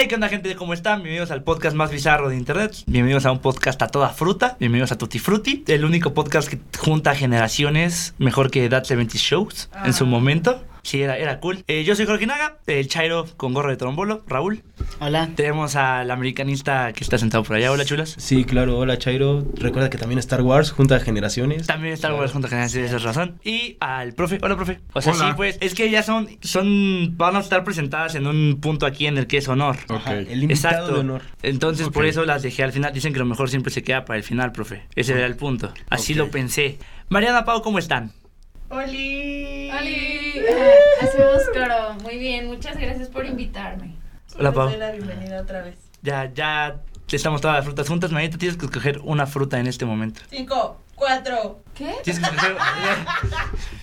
Hey, ¿qué onda, gente? ¿Cómo están? Bienvenidos al podcast más bizarro de internet. Bienvenidos a un podcast a toda fruta. Bienvenidos a Tutti Frutti, el único podcast que junta generaciones mejor que That 70 Shows en su momento. Sí, era, era cool. Eh, yo soy Jorge Naga, el Chairo con gorro de trombolo, Raúl. Hola. Tenemos al americanista que está sentado por allá. Hola, chulas. Sí, claro, hola Chairo. Recuerda que también Star Wars junta generaciones. También está Wars junto a generaciones, esa es razón. Y al profe. Hola, profe. O sea, Hola. sí, pues, es que ya son, son, van a estar presentadas en un punto aquí en el que es honor. Ok. El invitado Exacto. de honor. Entonces, por eso las dejé al final. Dicen que lo mejor siempre se queda para el final, profe. Ese era el punto. Así lo pensé. Mariana Pau, ¿cómo están? ¡Oli! ¡Holi! Hacemos coro. Muy bien, muchas gracias por invitarme. Hola, Pau. La bienvenida otra vez. Ya, ya estamos todas las frutas juntas. Mariana, tienes que escoger una fruta en este momento. Cinco, cuatro. ¿Qué? Tienes que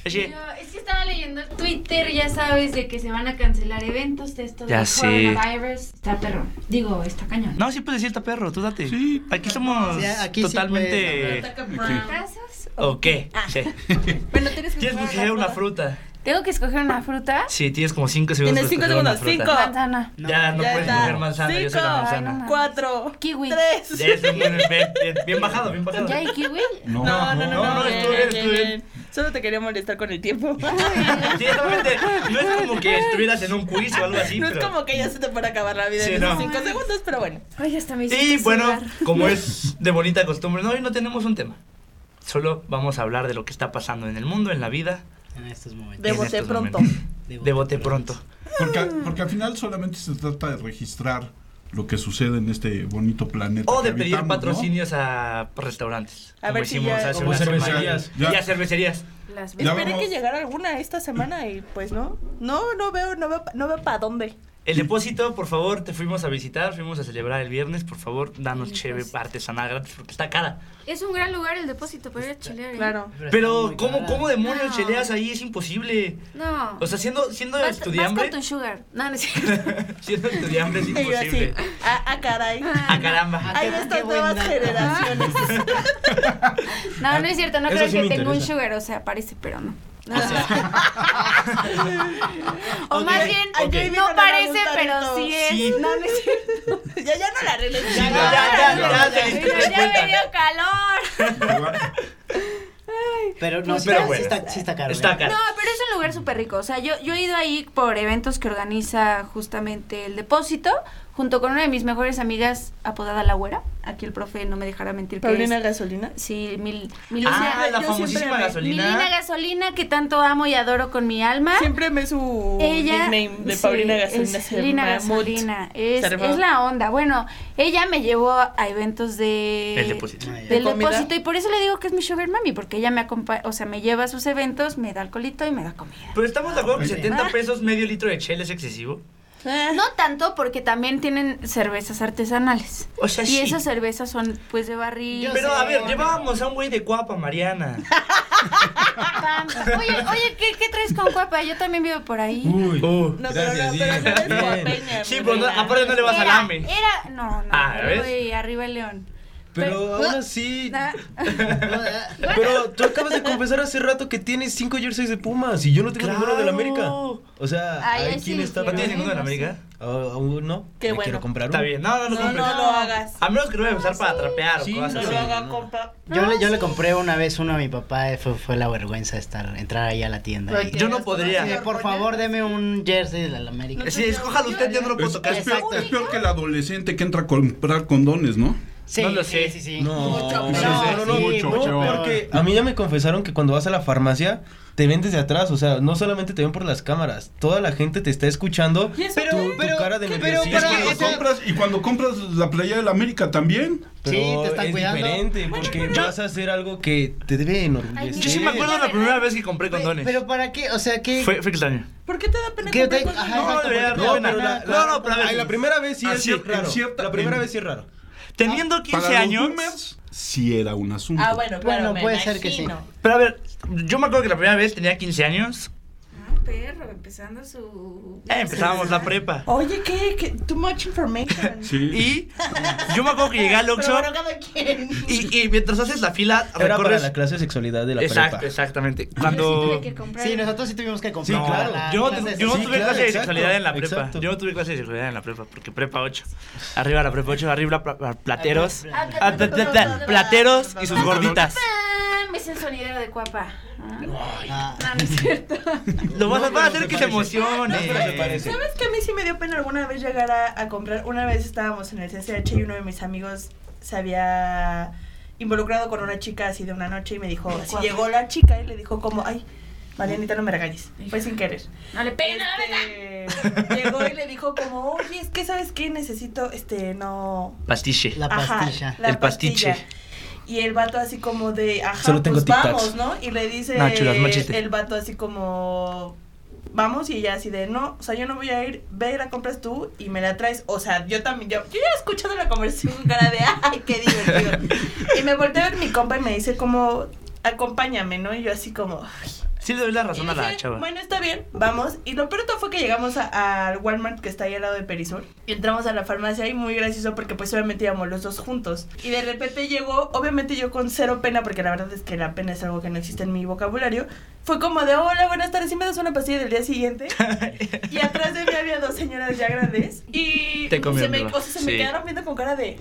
es que- Yo, es que estaba leyendo el Twitter, ya sabes, de que se van a cancelar eventos de esto Ya del sé. coronavirus. Está perro. Digo, está cañón. No, sí puedes decir, está perro, tú date. Sí. Aquí somos Sí, aquí sí totalmente. Brown. ¿Casas? ¿O qué? Sí. Bueno, tienes que Tienes que una fruta. ¿Tengo que escoger una fruta? Sí, tienes como 5 segundos. Tienes para cinco escoger una segundos. fruta. Cinco. Manzana. Ya no Ya puedes está. escoger manzana, yo soy la Cinco. manzana. Ay, no. Cuatro. Kiwi. Tres. Ya, eso, bien, bien, bien, bien bajado, bien bajado. ¿Ya hay kiwi? No, No, no, no, no, no. no, estuvo bien, estuvo bien. Solo te quería molestar con el tiempo. Sí, realmente, no es como que estuvieras en un quiz o algo así, no es como que ya se te pueda acabar la vida Sí, en esos no. cinco segundos, pero bueno. Ay, hasta me Y bueno, sudar. como es de bonita costumbre, no, hoy no tenemos un tema. Solo vamos a hablar de lo que está pasando en el mundo, en la vida. En estos momentos. De bote pronto. De bote pronto. Porque, porque al final solamente se trata de registrar lo que sucede en este bonito planeta. O de pedir habitamos, ¿no? patrocinios a restaurantes. A ver si ya- hace Como una semana. cervecerías. Y a cervecerías. Las Ya Esperé vamos. que llegara alguna esta semana y pues no. No, no veo, no veo, no veo para dónde. El depósito, por favor, te fuimos a visitar, fuimos a celebrar el viernes, por favor, danos depósito. artesanal gratis porque está cara. Es un gran lugar el depósito para ir a chilear. ¿eh? Claro. Pero, ¿cómo, cómo demonios No. cheleas ahí? Es imposible. No. O sea, siendo, siendo vas, vas estudiambre, con tu sugar. No, no es cierto. siendo estudiambre es Y yo así. imposible. Ah, ah, caray. Ah, caramba. Buen nuevas generaciones. No, no es cierto, no Eso creo sí que tenga un sugar, o sea, parece, pero no. No. o más bien, ok. no parece, pero sí es. Sí. No, no es cierto. ya, ya no la. Sí, ya, ya, ya, Pero tres ya me dio calor. Pero no, sí, Pero sí bueno. está, sí está caro. Está ¿eh? caro. No, pero es un lugar súper rico. O sea, yo, yo he ido ahí por eventos que organiza justamente el depósito, junto con una de mis mejores amigas apodada La Güera. Aquí el profe no me dejará mentir que Paulina es. Gasolina. Sí, mil, Ah, Milicia- la famosísima gasolina. Milina Gasolina, que tanto amo y adoro con mi alma. Siempre me su ella nickname de sí, Paulina Gasolina. es Lina. Gasolina es, es la onda bueno ella me llevó a eventos de El depósito. Ah, del depósito y por eso le digo que es mi sugar mami porque ella me acompaña o sea me lleva a sus eventos me da alcoholito y me da comida Pero estamos de acuerdo que muy bien. 70 pesos medio litro de chela es excesivo. Ah, no tanto porque también tienen cervezas artesanales O sea, y sí. esas cervezas son pues de barril Yo Pero sé. a ver, llevábamos a un güey de cuapa, Mariana. Oye oye ¿qué, qué traes con cuapa yo también vivo por ahí Uy, Uh. No, pero gracias, no, pero no sí. eres Bien. coapeña, Sí, pero no- aparte no le vas al AME. era no no Ah, ¿ves? arriba el león Pero aún así. Pero tú acabas de confesar hace rato que tienes cinco jerseys de Pumas y yo no tengo ninguno del América. O sea, Ay, ¿hay ahí quién sí está ¿No tienes ninguno de la América? Ah, Aún no. Qué Me bueno. quiero comprar uno. Está bien. No, no, no, No, compres. no lo hagas. A menos que lo vayas a usar para trapear Sí, o cosas No así. lo haga, no. compa. Yo, le, yo le compré una vez uno a mi papá, y fue, fue la vergüenza estar, entrar ahí a la tienda. Y- Yo no podría. Sí, por favor, deme un jersey de la América. Sí, escójalo usted, yo no lo puedo tocar. es peor que el adolescente que entra a comprar condones, ¿no? Sí, No lo sé. Sí, sí, sí. No, Mucho no, no, no, Mucho no, peor. porque a mí ya me confesaron que cuando vas a la farmacia te ven desde atrás, o sea, no solamente te ven por las cámaras, toda la gente te está escuchando. Tu, Pero- tu pero- cara de pero nerviosismo. Es para- cuando o sea- compras, y cuando compras la playa de la América también. Pero Sí, te están es cuidando. diferente, porque vas a hacer algo que te debe enorgullecer. Yo sí me acuerdo la primera vez que compré condones. Pero para qué, o sea, ¿qué? Fue, fue extraño. ¿Por qué te da pena ¿Qué comprar ajá, No, No, pena. pero la, No, no, pero a ver. ay, la primera vez sí Ah, es raro. la primera vez sí es raro. Teniendo 15 Para los años. boomers, sí era un asunto. Ah, bueno, claro, Bueno, me puede ser que sí. imagino. Pero a ver, yo me acuerdo que la primera vez tenía 15 años. Perro, empezando su... Eh, empezábamos la prepa. Oye, ¿qué? ¿Qué? Too much information. Sí. Y yo me acuerdo que llegué al Pero Oxxo bueno, cada quien. y, y mientras haces la fila, Era para la clase de sexualidad de la Exacto, prepa. exactamente. Sí Cuando... tuve que comprar. Sí, nosotros sí tuvimos que comprar. Sí, claro. la Yo clase de yo no Sí, tuve claro, clase de exacto, sexualidad en la prepa. exacto. Yo no tuve clase de sexualidad en la prepa, porque prepa 8. Arriba la prepa 8, arriba pla- pla- plateros. Ah, Ah, pla- pla- pla- Plateros y sus gorditas. Ah, me hice el sonidero de cuapa. Ah, Ah, No, no es cierto. Lo vas a, No, vas a hacer que se emocione. No, parece. ¿Sabes que a mí sí me dio pena alguna vez llegar a, a comprar? Una vez estábamos en el CCH y uno de mis amigos se había involucrado con una chica así de una noche y me dijo, así llegó la chica y le dijo como, ay, Marianita, no me regañes, fue sin querer. No le peguen a la verdad. Este, llegó y le dijo como, oye, es que ¿sabes qué? Necesito, este, no... Pastiche. La Ajá, pastilla. la El pastiche. Y el vato así como de, ajá, Solo tengo pues vamos, ¿no? Y le dice No, chulas, el vato así como, vamos, y ella así de, no, o sea, yo no voy a ir, ve y la compras tú y me la traes. O sea, yo también, yo, yo ya he escuchado la conversación con cara de, ay, qué divertido. y me volteé a ver mi compa y me dice como, acompáñame, ¿no? Y yo así como, ay, Sí le doy la razón y a la dije, chava. Bueno, está bien, vamos. Y lo peor de todo fue que llegamos a- al Walmart que está ahí al lado de Perisur. Y entramos a la farmacia y muy gracioso porque pues obviamente íbamos los dos juntos. Y de repente llegó, obviamente yo con cero pena, porque la verdad es que la pena es algo que no existe en mi vocabulario. Fue como de, hola, buenas tardes, ¿y me das una pastilla del día siguiente? y atrás de mí había dos señoras ya grandes. Y Te se, me, viva. o sea, se me quedaron viendo con cara de...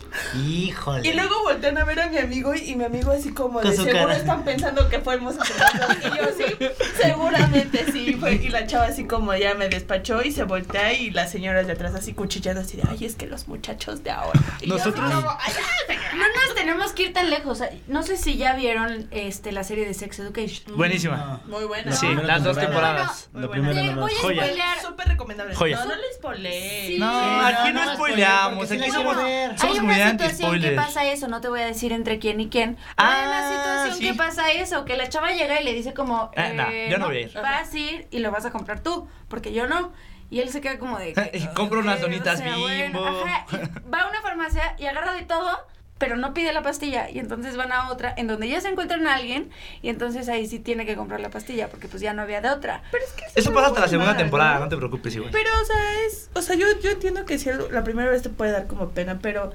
Híjole. Y luego voltean a ver a mi amigo y, y mi amigo así como Con de seguro cara. están pensando que fuimos dos. Y yo sí, seguramente sí. Fue, y la chava así como ya me despachó y se voltea y las señoras de atrás así cuchillando así de, ay, es que los muchachos de ahora. Y yo Nosotros- como, "Ay, ya, señora". No nos tenemos que ir tan lejos. No sé si ya vieron este la serie de Sex Education. Buenísima. Muy buena. Sí, las dos temporada. temporadas. Muy buena. voy a spoilear. Súper recomendable. Joya. No, no le spoilé. Sí. No, Sí, aquí no, no, no spoileamos. Aquí somos. Hay somos muy una situación que pasa eso, no te voy a decir entre quién y quién. Ah, Hay una situación sí. que pasa eso, que la chava llega y le dice como, Ah, eh, no, yo no voy a ir. vas a ir y lo vas a comprar tú, porque yo no. Y él se queda como de... que, Y compra unas "Ok, donitas Bimbo". ajá, va a una farmacia y agarra de todo, pero no pide la pastilla. Y entonces van a otra, en donde ya se encuentran a alguien, y entonces ahí sí tiene que comprar la pastilla, porque pues ya no había de otra. Pero es que Eso pasa hasta la segunda mal, temporada, no te preocupes, igual. Pero, o sea, es. O sea, yo, yo entiendo que si la primera vez te puede dar como pena, pero.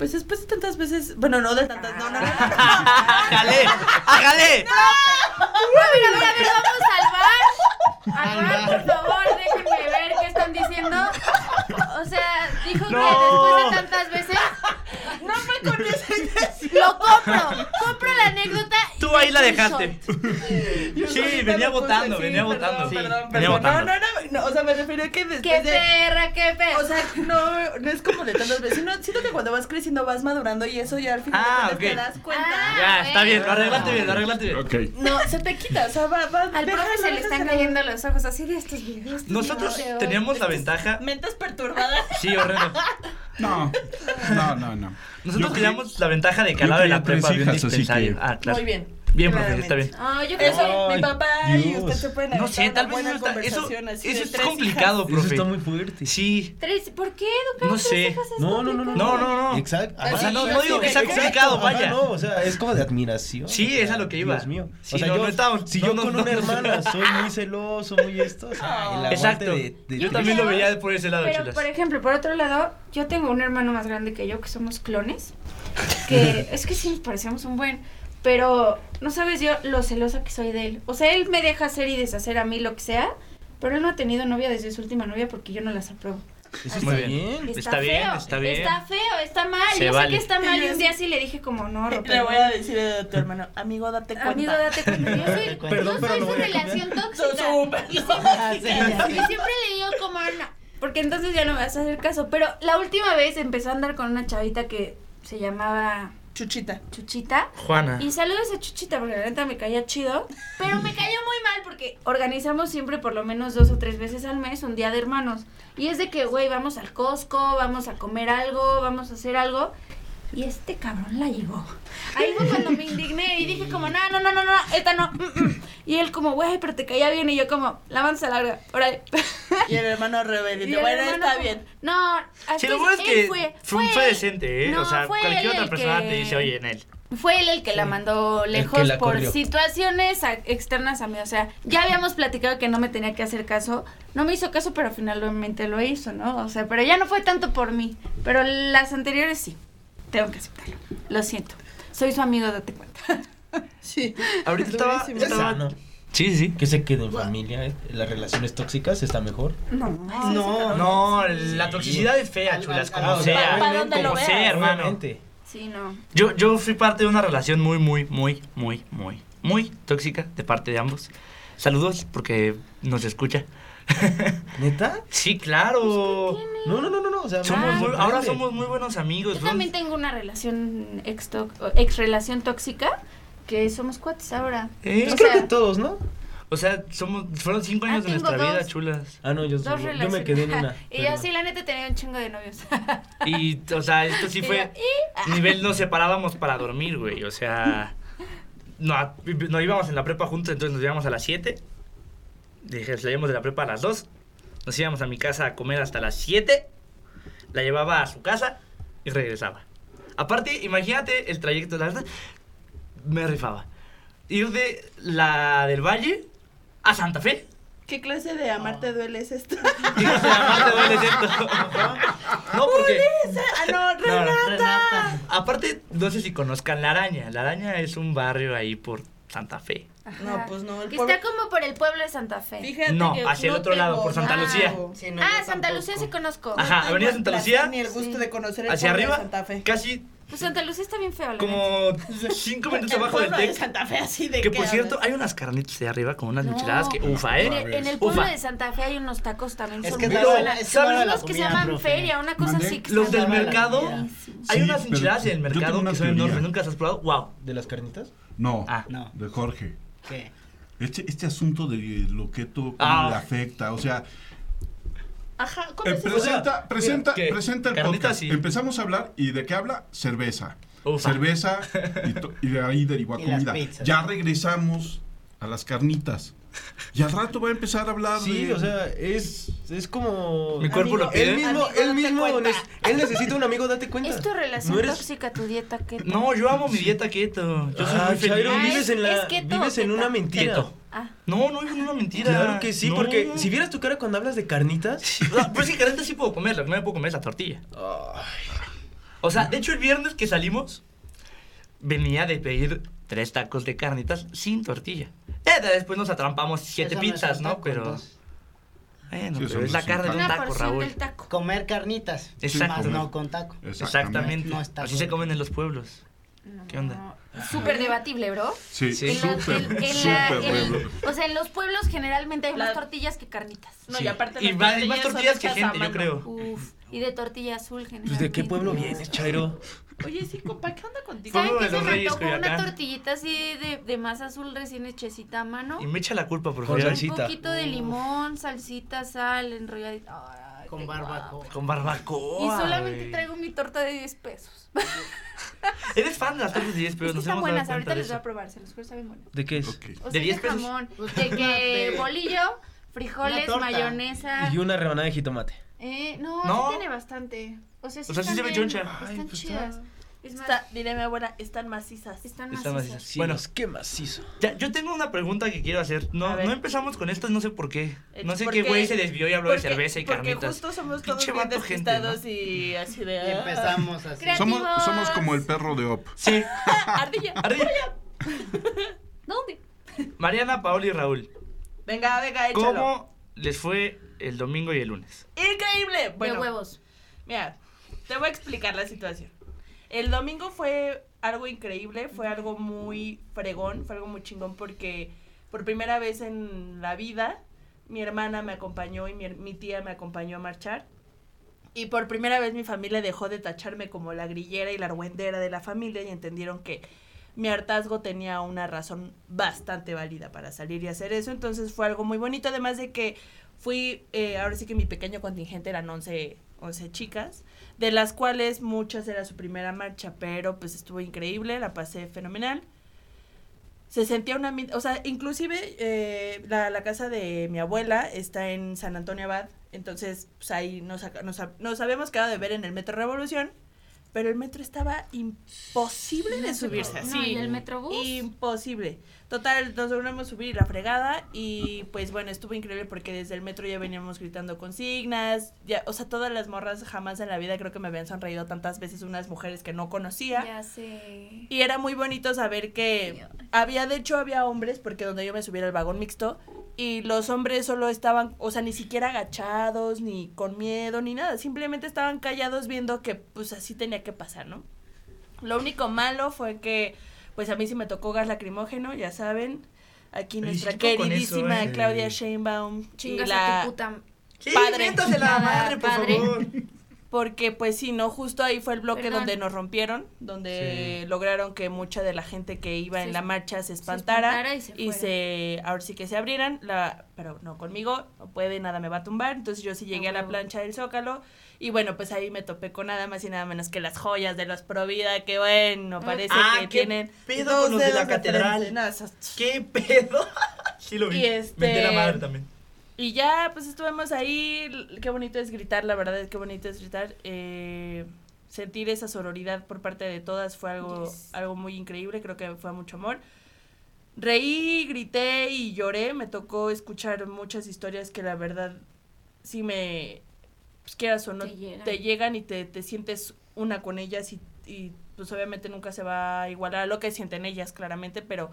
Pues después de tantas veces. Bueno, no de tantas. No, no, no. no. ¡Hágale! ¡Hágale! A ver, a ver, a ver, vamos a salvar. Alvar, por favor, déjenme ver qué están diciendo. O sea, dijo que No. después de tantas veces No me conoces. lo compro. Compro la anécdota. Ahí la dejaste. Yo Sí, venía votando, sí, venía votando. Perdón, Venía perdón. votando. No, no, no, no, O sea, me refiero a que después ¡Qué de. perra, qué perra! O sea, no, no es como de tantas veces. sino siento que cuando vas creciendo vas madurando y eso ya al final Ah, te das cuenta. Ah. Ya, está bien, lo arreglaste bien, lo arreglaste bien. No, se te quita, o sea, va, va. al profe se le están cayendo los ojos así de estos videos. Nosotros teníamos la ventaja. Mentes perturbadas. Sí, horrendo. No, no, no, no. Nosotros teníamos la ventaja de que al lado de la prepa había un dispensario. Ah, claro. Muy bien. Bien, profe, está bien. Ah, yo creo Eso, Ay, mi papá y usted se pueden No sé, tal vez eso está. Eso, conversación así eso es complicado, hijas. Eso profe. está muy fuerte. Sí. Tres, ¿Por qué educar No sé. hijas es No, no, no, no. No, no, no. Exacto. O sea, no, no digo que sea complicado, vaya. no, o sea, es como de admiración. Sí, o sea, es a lo que iba. Dios mío. Sí, o sea, no, yo, no estaba- si no, yo no, con no. una hermana soy muy celoso, muy esto, o sea, Exacto. Yo también lo veía por ese lado, Pero, chulas. por ejemplo, por otro lado, yo tengo un hermano más grande que yo, que somos clones, que es que sí nos parecemos un buen, pero no sabes yo lo celosa que soy de él. O sea, él me deja hacer y deshacer a mí lo que sea, pero él no ha tenido novia desde su última novia porque yo no las apruebo. Eso Muy está bien. Está bien, feo, está bien. Está feo, está mal. Se yo vale. sé que está mal Y un día sí- le dije como, no, Le Rope, voy a decir a tu hermano, amigo, date cuenta. Amigo, date cuenta. Yo soy, Perdón, yo pero soy lo su relación So- tóxica. Y siempre le digo como no, porque entonces ya no me vas a hacer caso. Pero la última vez empezó a andar con una chavita que se llamaba Chuchita. Chuchita. Juana. Y saludos a Chuchita porque la neta me caía chido. Pero me cayó muy mal porque organizamos siempre por lo menos dos o tres veces al mes un día de hermanos. Y es de que, güey, vamos al Costco, vamos a comer algo, vamos a hacer algo. Y este cabrón la llevó. Ahí fue cuando me indigné y dije como, no, no, no, no, no, esta no. mm, mm". Y él como, güey, pero te caía bien. Y yo como, la manza larga, órale. Y el hermano rebelde. Bueno, hermano está bien. No, así Sí, lo bueno es que fue, fue, fue decente, ¿eh? No, o sea, fue cualquier él otra el persona que- te dice, oye, en él. Fue él el que la mandó lejos la por corrió. situaciones a- externas a mí. O sea, ya habíamos platicado que no me tenía que hacer caso. No me hizo caso, pero finalmente lo hizo, ¿no? O sea, pero ya no fue tanto por mí. Pero las anteriores sí. Tengo que aceptarlo. Lo siento. Soy su amigo, date cuenta. Sí. Ahorita estaba, estaba- sano. Sí, sí, sí. Que se quede en familia, ¿eh? Las relaciones tóxicas está mejor. No. No, No, la toxicidad es fea, chulas, como sea. como veas. sea, hermano. Obviamente. Sí, no. Yo, yo fui parte de una relación muy, muy, muy, muy, muy, muy tóxica de parte de ambos. Saludos porque nos escucha. ¿Neta? Sí, claro. No, no, no, no, no. O sea, Somos muy- ahora somos muy buenos amigos. Yo bro. también tengo una relación ex, ex relación tóxica que somos cuates ahora. Eh, Pues O creo sea, que todos, ¿no? O sea, somos, fueron cinco Ah, años de tengo nuestra vida, chulas. Ah, no, yo, Dos yo, me quedé en una. y pero yo sí, la neta, tenía un chingo de novios. Y, o sea, esto sí fue. yo, Nivel nos separábamos para dormir, güey. O sea. No, no íbamos en la prepa juntos, entonces nos íbamos a las 7. Dije, salíamos de la prepa a las 2. Nos íbamos a mi casa a comer hasta las 7. La llevaba a su casa y regresaba. Aparte, imagínate el trayecto, la verdad, me rifaba. Ir de la del Valle a Santa Fe. ¿Qué clase de amarte duele es esto? Y no sé, además te duele esto. No, porque. ah, no, No, no. Renata. Renata. Aparte, no sé si conozcan La Araña. La Araña es un barrio ahí por Santa Fe. No, pues no. El Que pueblo- está como por el pueblo de Santa Fe. Fíjate No, que hacia el otro lado, por Santa nada. Lucía. Sí, no, ah, Santa tampoco. Lucía sí conozco. Ajá, No Avenida Santa Lucía, Ni el gusto Sí. de conocer el Hacia pueblo de arriba, Santa Fe. casi Pues Santa Lucía está bien feo, la como cinco minutos El abajo del pueblo de TEC. Santa Fe, así de Que por cierto, hay unas carnitas de arriba con unas No. micheladas que ufa, En ¿eh? el, en el pueblo Ufa. de Santa Fe hay unos tacos también. Es son que la Pero, buena, es ¿sabes buena la Unos que se llaman profe. feria, una cosa ¿Mandé? así. que Los del mercado, hay Sí, unas pero enchiladas en el mercado que son enormes. ¿Nunca las has probado? ¡Wow! ¿De las carnitas? No, Ah. No. de Jorge. ¿Qué? Este, este asunto de lo que tú cómo Ah. le afecta, o sea, Ajá, ¿cómo eh, eso? presenta, presenta, presenta el Carnitas, podcast. sí. Empezamos a hablar y de qué habla cerveza. Ufa. Cerveza y, de ahí derivó Y comida. Ya regresamos a las carnitas. Y al rato va a empezar a hablar Sí, de... o sea, es, es como... Mi cuerpo lo Amigo, pide. Él mismo, Amigo, él mismo, él necesita un amigo, date cuenta. ¿Es tu relación No eres- tóxica, tu dieta keto? No, yo amo mi dieta keto. Yo soy Ah, muy feliz. Chairo, Ah, vives es- en la, es keto, vives en una mentira. Keto. Ah, No, no es una mentira. Claro que sí, No. porque si vieras tu cara cuando hablas de carnitas, No, Pues sí, carnitas sí puedo comer. Lo que no me puedo comer es la tortilla. O sea, de hecho, el viernes que salimos, venía de pedir tres tacos de carnitas sin tortilla. Eh, después nos atrampamos siete Eso no es pizzas, ¿no? taco, Pero. Bueno, Sí, pero no es la carne de un taco, Raúl. del taco. Comer carnitas. Exacto. Más no con taco. Exactamente. No está Así se bueno. comen en los pueblos. ¿Qué onda? No, Súper debatible, bro. Sí, Sí. En la- súper, o sea, en los pueblos generalmente hay más La- tortillas que carnitas. No, Sí. y aparte Y las más, más tortillas que gente, yo creo. Uf, y de tortilla azul pues generalmente. ¿de qué pueblo vienes, Chairo? Oye, sí, compa, ¿qué onda contigo? ¿Saben de se me antojó? Una tortillita así de, de masa azul recién hechecita a mano. Y me echa la culpa, por favor. salsita. Un poquito de limón, salsita, sal, enrolladita. Ay, Con barbacoa. guapo. Con barbacoa. Y solamente traigo mi torta de 10 pesos. Eres fan de las tortas de 10 pesos. Sí nos están hemos dado buenas, ahorita de les voy a probar, se los juro, saben buenas. ¿De qué es? Ok. O ¿De sea, 10 de pesos? jamón, de que bolillo, frijoles, mayonesa. Y una rebanada de jitomate. Eh, no, No. sí tiene bastante. O sea, sí, O sea, sí se ve choncha. Están Ay, pues chidas. Es más, Está, diré mi abuela, están macizas. están Están macizas. macizas. Sí, Bueno. qué macizo. Ya, yo tengo una pregunta que quiero hacer. No, no empezamos con esto, no sé por qué. Eh, No sé porque- qué güey se desvió y habló de cerveza y porque carnitas. justo somos todos bien y así de... Y empezamos así. Somos, somos como el perro de Op. Sí. Ardilla. Arriba. ¿Dónde? Mariana, Paola y Raúl. Venga, venga, échalo. ¿Cómo les fue el domingo y el lunes? Increíble. Bueno, de huevos. Mira, te voy a explicar la situación. El domingo fue algo increíble, fue algo muy fregón, fue algo muy chingón porque por primera vez en la vida mi hermana me acompañó y mi, mi tía me acompañó a marchar. Y por primera vez mi familia dejó de tacharme como la grillera y la argüendera de la familia y entendieron que mi hartazgo tenía una razón bastante válida para salir y hacer eso. Entonces fue algo muy bonito, además de que fui, eh, ahora sí que mi pequeño contingente eran 11, 11 chicas, de las cuales muchas era su primera marcha, pero pues estuvo increíble, la pasé fenomenal. Se sentía una... O sea, inclusive eh, la, la casa de mi abuela está en San Antonio Abad, entonces pues ahí nos, nos, nos habíamos quedado de ver en el Metro Revolución, pero el metro estaba imposible de subirse. No, ¿y el metrobús? Imposible. Total, nos logramos subir la fregada y pues bueno, estuvo increíble porque desde el metro ya veníamos gritando consignas, ya, o sea, todas las morras jamás en la vida creo que me habían sonreído tantas veces unas mujeres que no conocía. Ya sé. Y era muy bonito saber que había, de hecho, había hombres, porque donde yo me subiera el vagón mixto, y los hombres solo estaban, o sea, ni siquiera agachados, ni con miedo, ni nada, simplemente estaban callados viendo que pues así tenía que pasar, ¿no? Lo único malo fue que, pues a mí sí me tocó gas lacrimógeno, ya saben, aquí nuestra eso, queridísima ¿eh? Claudia Sheinbaum y Chingas la... a tu puta. Sí, Padre. la madre, por Padre. favor. Porque pues sí, ¿no? Justo ahí fue el bloque Perdón. donde nos rompieron, donde Sí. lograron que mucha de la gente que iba Se en la marcha se se espantara, y se y fuera. se, ahora sí que se abrieran, la, pero no conmigo, no puede, nada me va a tumbar, entonces yo sí llegué a la huevo. plancha del Zócalo y bueno, pues ahí me topé con nada más y nada menos que las joyas de los Provida, que bueno, parece Ah, que qué tienen pedo dos con los de la catedral. frente. No, esas- ¿Qué pedo? sí lo vi. Y este- la madre también. Y ya, pues estuvimos ahí. Qué bonito es gritar, la verdad que bonito es gritar. Eh, sentir esa sororidad por parte de todas fue algo, Yes. algo muy increíble, creo que fue mucho amor. Reí, grité y lloré. Me tocó escuchar muchas historias que la verdad sí me. Pues quieras o no, Te llegan. te llegan y te, te sientes una con ellas y, y pues obviamente nunca se va a igualar a lo que sienten ellas, claramente, pero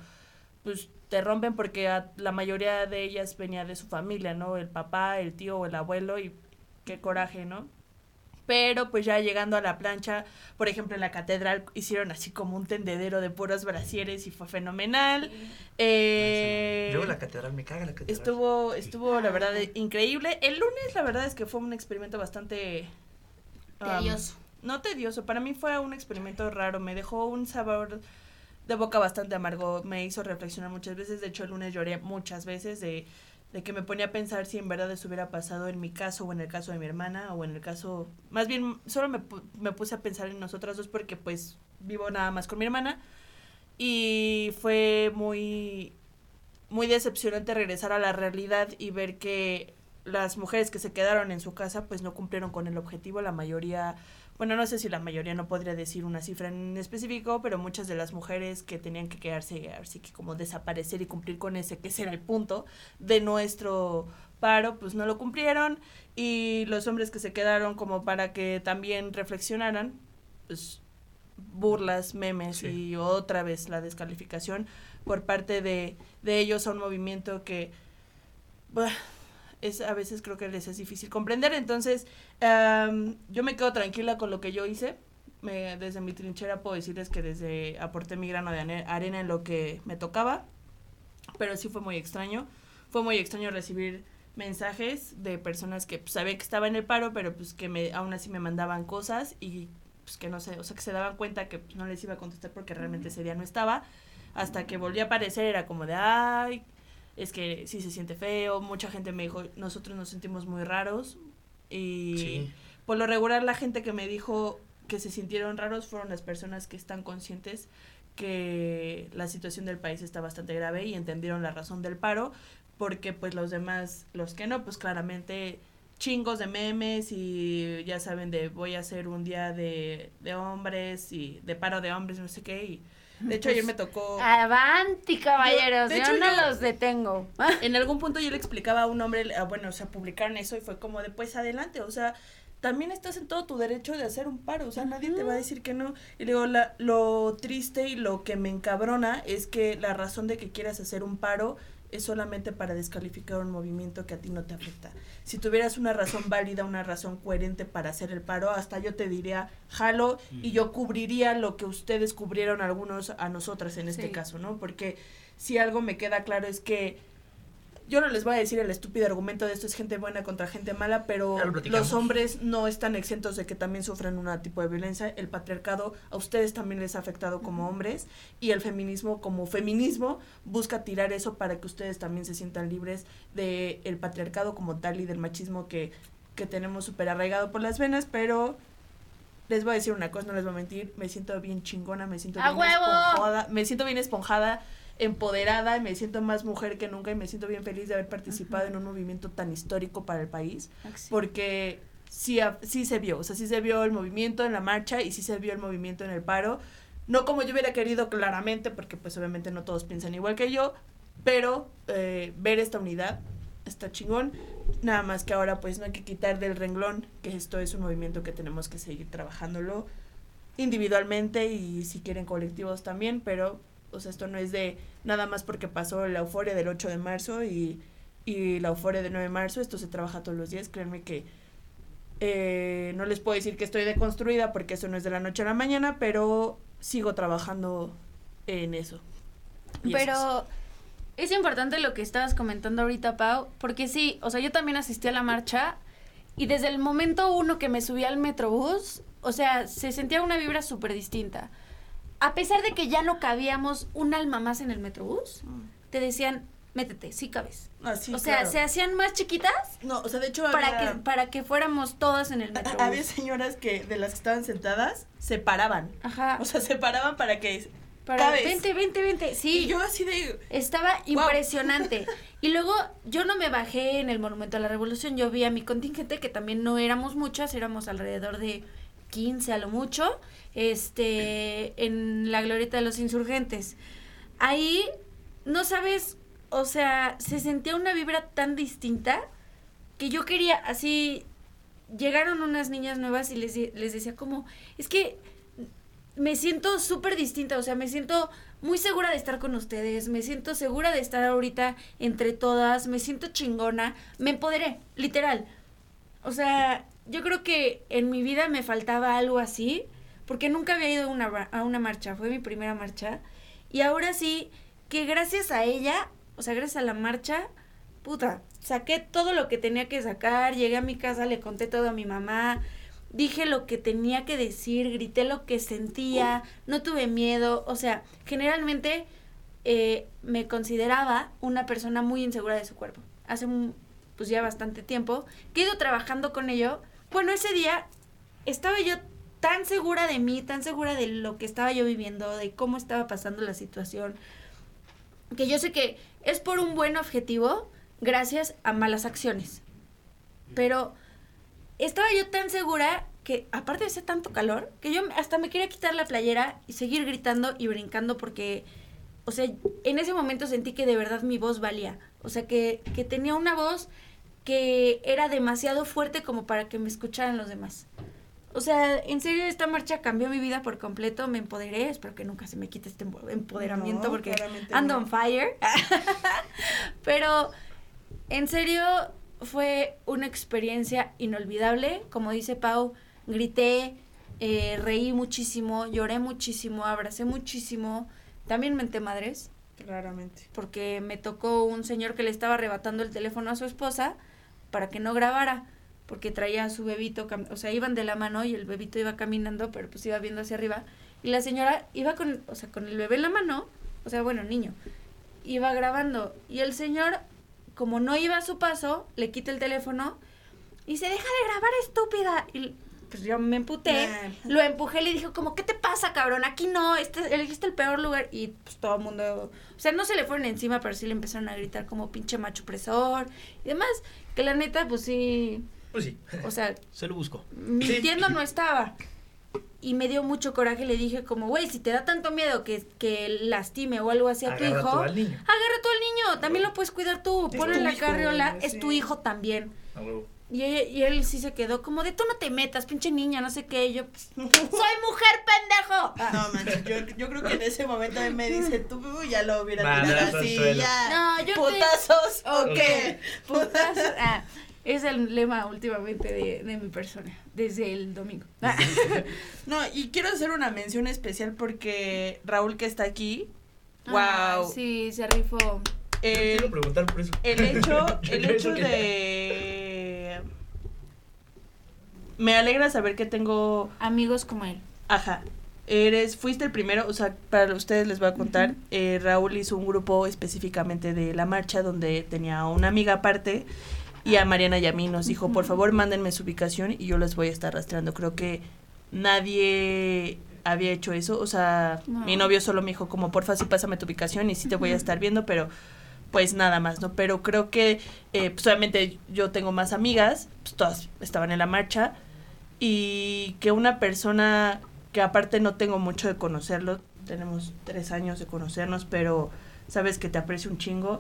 pues te rompen porque a- la mayoría de ellas venía de su familia, ¿no? El papá, el tío o el abuelo y qué coraje, ¿no? Pero pues ya llegando a la plancha, por ejemplo en la catedral hicieron así como un tendedero de puros brasieres y fue fenomenal. Eh, Luego la catedral, me caga la catedral. Estuvo, estuvo la verdad increíble. El lunes la verdad es que fue un experimento bastante um, Tedioso. no tedioso, para mí fue un experimento raro, me dejó un sabor de boca bastante amargo, me hizo reflexionar muchas veces, de hecho el lunes lloré muchas veces de, de que me ponía a pensar si en verdad eso hubiera pasado en mi caso o en el caso de mi hermana o en el caso, más bien solo me, me puse a pensar en nosotras dos porque pues vivo nada más con mi hermana y fue muy muy decepcionante regresar a la realidad y ver que las mujeres que se quedaron en su casa pues no cumplieron con el objetivo, la mayoría, bueno, no sé si la mayoría no podría decir una cifra en específico, pero muchas de las mujeres que tenían que quedarse, así que como desaparecer y cumplir con ese, que ese era el punto de nuestro paro, pues no lo cumplieron y los hombres que se quedaron como para que también reflexionaran, pues burlas, memes Sí. y otra vez la descalificación por parte de, de ellos a un movimiento que es a veces creo que les es difícil comprender. Entonces, yo me quedo tranquila con lo que yo hice. Me, desde mi trinchera puedo decirles que desde aporté mi grano de arena en lo que me tocaba, pero sí fue muy extraño. Fue muy extraño recibir mensajes de personas que pues, sabían que estaba en el paro, pero pues que me, aún así me mandaban cosas y pues que no sé, o sea, que se daban cuenta que pues, no les iba a contestar porque realmente ese día no estaba. Hasta que volví a aparecer era como de, ay, es que sí se siente feo. Mucha gente me dijo, nosotros nos sentimos muy raros. Y Sí. por lo regular la gente que me dijo que se sintieron raros fueron las personas que están conscientes que la situación del país está bastante grave y entendieron la razón del paro, porque pues los demás, los que no, pues claramente chingos de memes y ya saben de voy a hacer un día de, de hombres y de paro de hombres, no sé qué. Y de hecho ayer me tocó... Avanti, caballeros. de Yo, no yo- los detengo. En algún punto yo le explicaba a un hombre, ah, bueno, o sea, publicaron eso y fue como de pues adelante, o sea, también estás en todo tu derecho de hacer un paro, o sea, nadie te va a decir que no. Y le digo, la, lo triste y lo que me encabrona es que la razón de que quieras hacer un paro es solamente para descalificar un movimiento que a ti no te afecta. Si tuvieras una razón válida, una razón coherente para hacer el paro, hasta yo te diría, jalo, y yo cubriría lo que ustedes cubrieron algunos a nosotras en este Sí. caso, ¿no? Porque si algo me queda claro es que yo no les voy a decir el estúpido argumento de esto es gente buena contra gente mala, pero lo los hombres no están exentos de que también sufren un tipo de violencia. El patriarcado a ustedes también les ha afectado como hombres y el feminismo como feminismo busca tirar eso para que ustedes también se sientan libres del el patriarcado como tal y del machismo que, que tenemos súper arraigado por las venas, pero les voy a decir una cosa, no les voy a mentir, me siento bien chingona, me siento ¡A bien huevo! esponjada, me siento bien esponjada, empoderada, y me siento más mujer que nunca y me siento bien feliz de haber participado en un movimiento tan histórico para el país, porque sí, sí se vio, o sea, sí se vio el movimiento en la marcha y sí se vio el movimiento en el paro. No como yo hubiera querido claramente, porque pues obviamente no todos piensan igual que yo, pero eh, ver esta unidad está chingón. Nada más que ahora pues no hay que quitar del renglón que esto es un movimiento que tenemos que seguir trabajándolo individualmente y si quieren colectivos también, pero o sea, esto no es de nada más porque pasó la euforia del 8 de marzo y, y la euforia del 9 de marzo, esto se trabaja todos los días, créanme que eh, no les puedo decir que estoy deconstruida porque eso no es de la noche a la mañana, pero sigo trabajando en eso. Y eso es. Pero es importante lo que estabas comentando ahorita, Pau, porque sí, o sea, yo también asistí a la marcha y desde el momento uno que me subí al Metrobús, o sea, se sentía una vibra súper distinta. A pesar de que ya no cabíamos un alma más en el Metrobús, te decían, métete, sí cabes. Ah, sí, o sea, claro. se hacían más chiquitas No, o sea, de hecho para había- que, para que fuéramos todas en el había Metrobús. señoras que de las que estaban sentadas se paraban. Ajá. O sea, se paraban para que para, cabes. vente, vente, vente. Sí, Y yo así de Estaba impresionante. Y luego yo no me bajé en el Monumento a la Revolución, yo vi a mi contingente, que también no éramos muchas, éramos alrededor de 15 a lo mucho, este, en la glorieta de los insurgentes. Ahí, no sabes, o sea, se sentía una vibra tan distinta que yo quería, así, llegaron unas niñas nuevas y les, les decía como, es que me siento súper distinta, o sea, me siento muy segura de estar con ustedes, me siento segura de estar ahorita entre todas, me siento chingona, me empoderé, literal. O sea, yo creo que en mi vida me faltaba algo así, porque nunca había ido a una, a una marcha, fue mi primera marcha, y ahora sí, que gracias a ella, o sea, gracias a la marcha, puta, saqué todo lo que tenía que sacar, llegué a mi casa, le conté todo a mi mamá, dije lo que tenía que decir, grité lo que sentía, no tuve miedo, o sea, generalmente eh, me consideraba una persona muy insegura de su cuerpo. Hace un- pues ya bastante tiempo que he ido trabajando con ello. Bueno, ese día estaba yo tan segura de mí, tan segura de lo que estaba yo viviendo, de cómo estaba pasando la situación, que yo sé que es por un buen objetivo gracias a malas acciones. Pero estaba yo tan segura que, aparte de ese tanto calor, que yo hasta me quería quitar la playera y seguir gritando y brincando porque, o sea, en ese momento sentí que de verdad mi voz valía. O sea, que, que tenía una voz que era demasiado fuerte como para que me escucharan los demás. O sea, en serio, esta marcha cambió mi vida por completo, me empoderé, espero que nunca se me quite este empo- empoderamiento No, porque ando no. on fire. Pero, en serio, fue una experiencia inolvidable. Como dice Pau, grité, eh, reí muchísimo, lloré muchísimo, abracé muchísimo. También menté madres, Claramente. porque me tocó un señor que le estaba arrebatando el teléfono a su esposa para que no grabara, porque traía a su bebito, o sea, iban de la mano y el bebito iba caminando, pero pues iba viendo hacia arriba. Y la señora iba con, o sea, con el bebé en la mano, o sea, bueno, niño, iba grabando. Y el señor, como no iba a su paso, le quita el teléfono y se deja de grabar, estúpida. Y pues yo me emputé, Nah. lo empujé, le dijo como, ¿qué te pasa, cabrón? Aquí no, este, elegiste el peor lugar. Y pues todo el mundo, o sea, no se le fueron encima, pero sí le empezaron a gritar como pinche macho opresor y demás. Que la neta, pues sí, Pues sí. o sea, Se lo busco. mintiendo no estaba. Y me dio mucho coraje, le dije como, güey, si te da tanto miedo que, que lastime o algo así a tu Agarra hijo, tú al niño. agarra tú al niño, también lo puedes cuidar tú, tu la hijo, carriola, es tu hijo también. A huevo. Y, ella- y él sí se quedó como de, tú no te metas, pinche niña, no sé qué, y yo, pues, soy mujer, pendejo. No, manches, yo, yo creo que en ese momento él me dice, tú ya lo hubiera tirado así, ya. No, yo te- ¿Putazos o qué? Putas, ah, es el lema últimamente de, de mi persona, desde el domingo. Ah. No, y quiero hacer una mención especial porque Raúl que está aquí, wow. sí, se rifó. Quiero preguntar por eso. el hecho, el hecho que- de... Me alegra saber que tengo Amigos como él. Ajá. Eres, fuiste el primero, o sea, para ustedes les voy a contar, eh, Raúl hizo un grupo específicamente de la marcha donde tenía a una amiga aparte y a Mariana y a mí nos dijo, por favor, mándenme su ubicación y yo les voy a estar rastreando. Creo que nadie había hecho eso, o sea, No. mi novio solo me dijo como, porfa, sí pásame tu ubicación y sí te voy a estar viendo, pero pues nada más, ¿no? Pero creo que, eh, pues obviamente yo tengo más amigas, pues todas estaban en la marcha, y que una persona que aparte no tengo mucho de conocerlo, tenemos tres años de conocernos, pero sabes que te aprecio un chingo.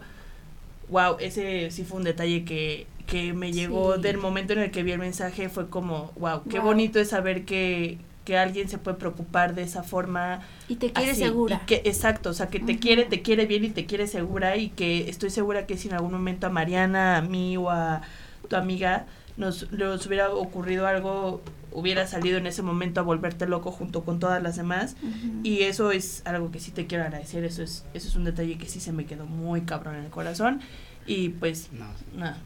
Wow, ese sí fue un detalle que, que me llegó Sí. del momento en el que vi el mensaje, fue como, wow, qué Wow. bonito es saber que, que alguien se puede preocupar de esa forma. Y te quieres así, segura. y que, exacto, o sea, que te quiere, te quiere bien y te quiere segura y que estoy segura que si en algún momento a Mariana, a mí o a tu amiga nos, nos hubiera ocurrido algo, hubiera salido en ese momento a volverte loco junto con todas las demás. Y eso es algo que sí te quiero agradecer, eso es, eso es un detalle que sí se me quedó muy cabrón en el corazón. Y pues, No. nada.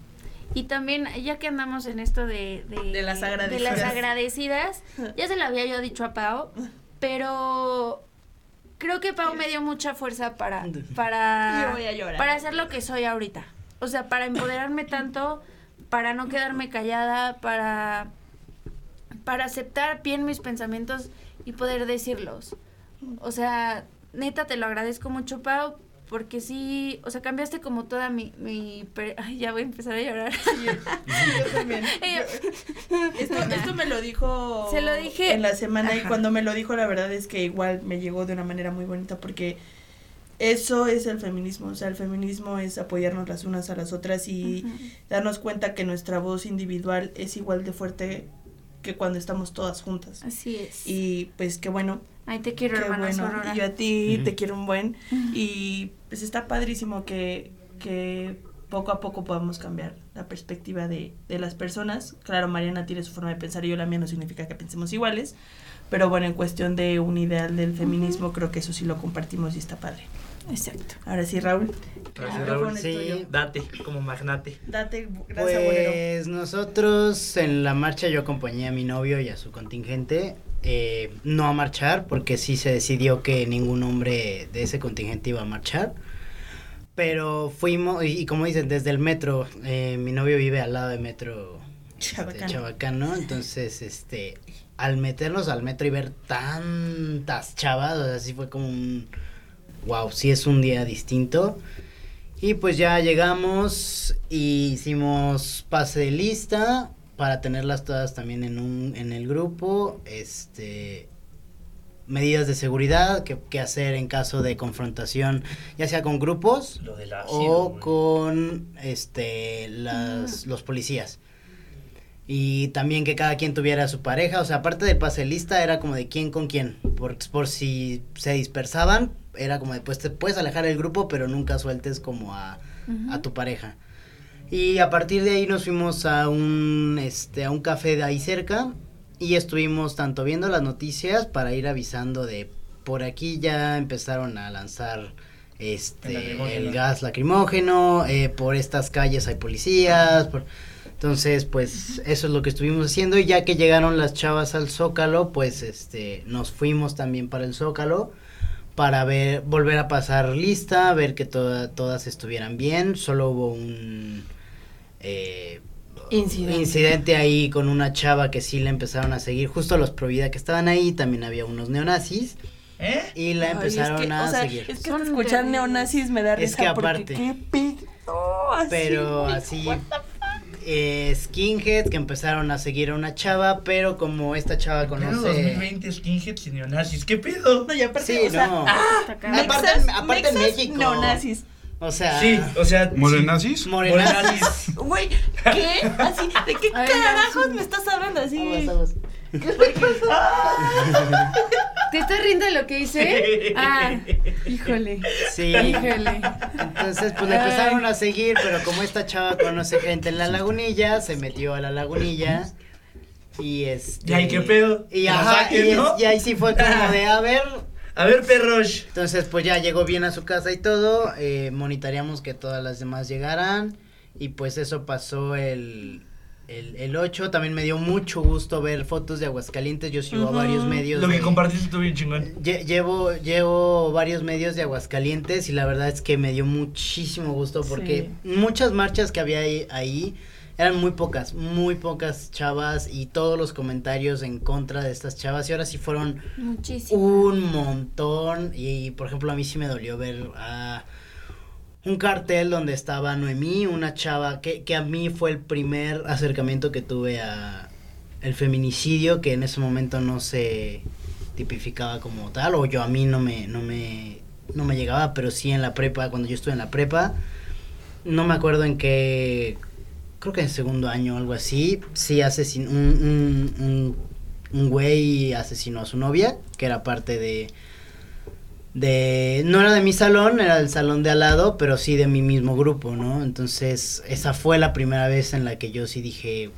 Y también, ya que andamos en esto de... De, De las de agradecidas. las agradecidas, ya se lo había yo dicho a Pau, pero creo que Pau me dio mucha fuerza para... para. Para hacer lo que soy ahorita. O sea, para empoderarme tanto, para no quedarme callada, para... Para aceptar bien mis pensamientos y poder decirlos. O sea, neta, te lo agradezco mucho, Pau, porque sí, o sea, cambiaste como toda mi... mi Ay, ya voy a empezar a llorar. yo también. Esto, esto me lo dijo Se lo dije. en la semana y cuando me lo dijo la verdad es que igual me llegó de una manera muy bonita porque eso es el feminismo, o sea, el feminismo es apoyarnos las unas a las otras y darnos cuenta que nuestra voz individual es igual de fuerte que cuando estamos todas juntas. Así es. Y pues qué bueno, Ay, te quiero, qué hermana bueno. Sorora. Y yo a ti te quiero un buen. Y pues está padrísimo que, que poco a poco podamos cambiar la perspectiva de, de las personas. Claro, Mariana tiene su forma de pensar y yo la mía no significa que pensemos iguales. Pero bueno, en cuestión de un ideal del feminismo, creo que eso sí lo compartimos y está padre. Exacto. Ahora sí, Raúl. Gracias, Raúl. Sí. tuyo. Date como magnate. Date, gracias, bolero. Pues nosotros en la marcha yo acompañé a mi novio y a su contingente. Eh, no a marchar, porque sí se decidió que ningún hombre de ese contingente iba a marchar. Pero fuimos, y, y como dicen, desde el metro, eh, mi novio vive al lado de metro este, Chabacano. Chabacano, entonces, este, al meternos al metro y ver tantas chavas, o sea, sí fue como un, wow, sí es un día distinto. Y pues ya llegamos y hicimos pase de lista para tenerlas todas también en un en el grupo, este medidas de seguridad que, que hacer en caso de confrontación, ya sea con grupos Lo del o con este las los policías. Y también que cada quien tuviera su pareja, o sea, aparte del pase lista era como de quién con quién, por, por si se dispersaban, era como de pues te puedes alejar del grupo, pero nunca sueltes como a, a tu pareja. Y a partir de ahí nos fuimos a un este a un café de ahí cerca y estuvimos tanto viendo las noticias para ir avisando de por aquí ya empezaron a lanzar El este el gas lacrimógeno, eh, por estas calles hay policías, por- entonces pues eso es lo que estuvimos haciendo y ya que llegaron las chavas al Zócalo, pues este nos fuimos también para el Zócalo para ver volver a pasar lista, ver que toda- todas estuvieran bien, solo hubo un eh, Incidente. incidente ahí con una chava que sí le empezaron a seguir, justo los Provida que estaban ahí, también había unos neonazis ¿Eh? y la Ay, empezaron es que, a o sea, seguir. Es que Son escuchar neonazis me da Es risa que porque aparte. qué pedo, así, pero así eh, skinheads que empezaron a seguir a una chava, pero como esta chava conoce 2020 skinheads y neonazis. ¿Qué pedo? No, y aparte, Sí, o sea, no. ah, Está cabrón. Aparte- aparte en México. neonazis. O sea, Sí, o sea. ¿Morenazis? morenazis. Güey, ¿qué? Así, ¿de qué carajos me estás hablando así? Aguas, aguas. ¿Te estás riendo de lo que hice? Ah, híjole. Sí. Híjole. Entonces, pues le empezaron a seguir, pero como esta chava conoce gente en la lagunilla, se metió a la lagunilla. Y este. ¿Y ahí qué pedo? Y, ajá, saquen, y, y ahí sí fue como de, a ver. A ver, perros. Entonces, pues ya llegó bien a su casa y todo. Eh, monitoreamos que todas las demás llegaran. Y pues eso pasó el. El, el 8 también me dio mucho gusto ver fotos de Aguascalientes. Yo sigo a Ujú. varios medios. Lo que de- compartiste estuvo bien chingón. Lle- Llevo, llevo varios medios de Aguascalientes y la verdad es que me dio muchísimo gusto porque muchas marchas que había ahí, ahí eran muy pocas, muy pocas chavas y todos los comentarios en contra de estas chavas. Y ahora sí fueron Muchísimo. un montón. Y por ejemplo a mí sí me dolió ver a un cartel donde estaba Noemí, una chava que, que a mí fue el primer acercamiento que tuve a el feminicidio, que en ese momento no se tipificaba como tal, o yo a mí no me, no me, no me llegaba, pero sí en la prepa, cuando yo estuve en la prepa, no me acuerdo en qué, creo que en segundo año o algo así, sí asesinó, un, un, un, güey asesinó a su novia, que era parte de de no era de mi salón, era del salón de al lado, pero sí de mi mismo grupo, ¿no? Entonces, esa fue la primera vez en la que yo sí dije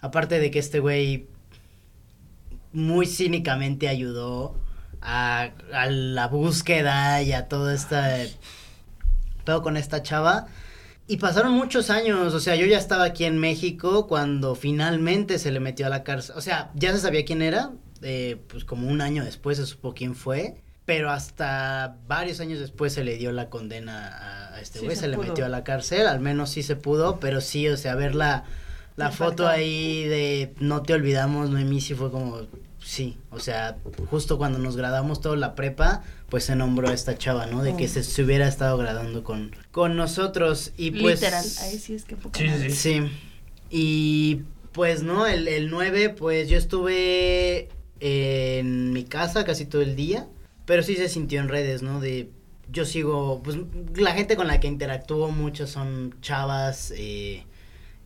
aparte de que este güey muy cínicamente ayudó a, a la búsqueda y a todo este pedo con esta chava. Y pasaron muchos años, o sea, yo ya estaba aquí en México cuando finalmente se le metió a la cárcel. O sea, ya se sabía quién era, eh, pues como un año después se supo quién fue, pero hasta varios años después se le dio la condena a, este Sí güey, se se, le metió a la cárcel, al menos sí se pudo, pero sí, o sea, ver la, la foto ahí de No te olvidamos, Noemí, sí fue como, sí, o sea, justo cuando nos graduamos toda la prepa, pues se nombró a esta chava, ¿no? De que Oh. se, se hubiera estado graduando con, con nosotros y pues... Literal, ahí sí es que Sí, sí. Sí. Y pues no, el, el 9, pues yo estuve en mi casa casi todo el día, pero sí se sintió en redes, ¿no? De yo sigo, pues la gente con la que interactúo mucho son chavas, eh,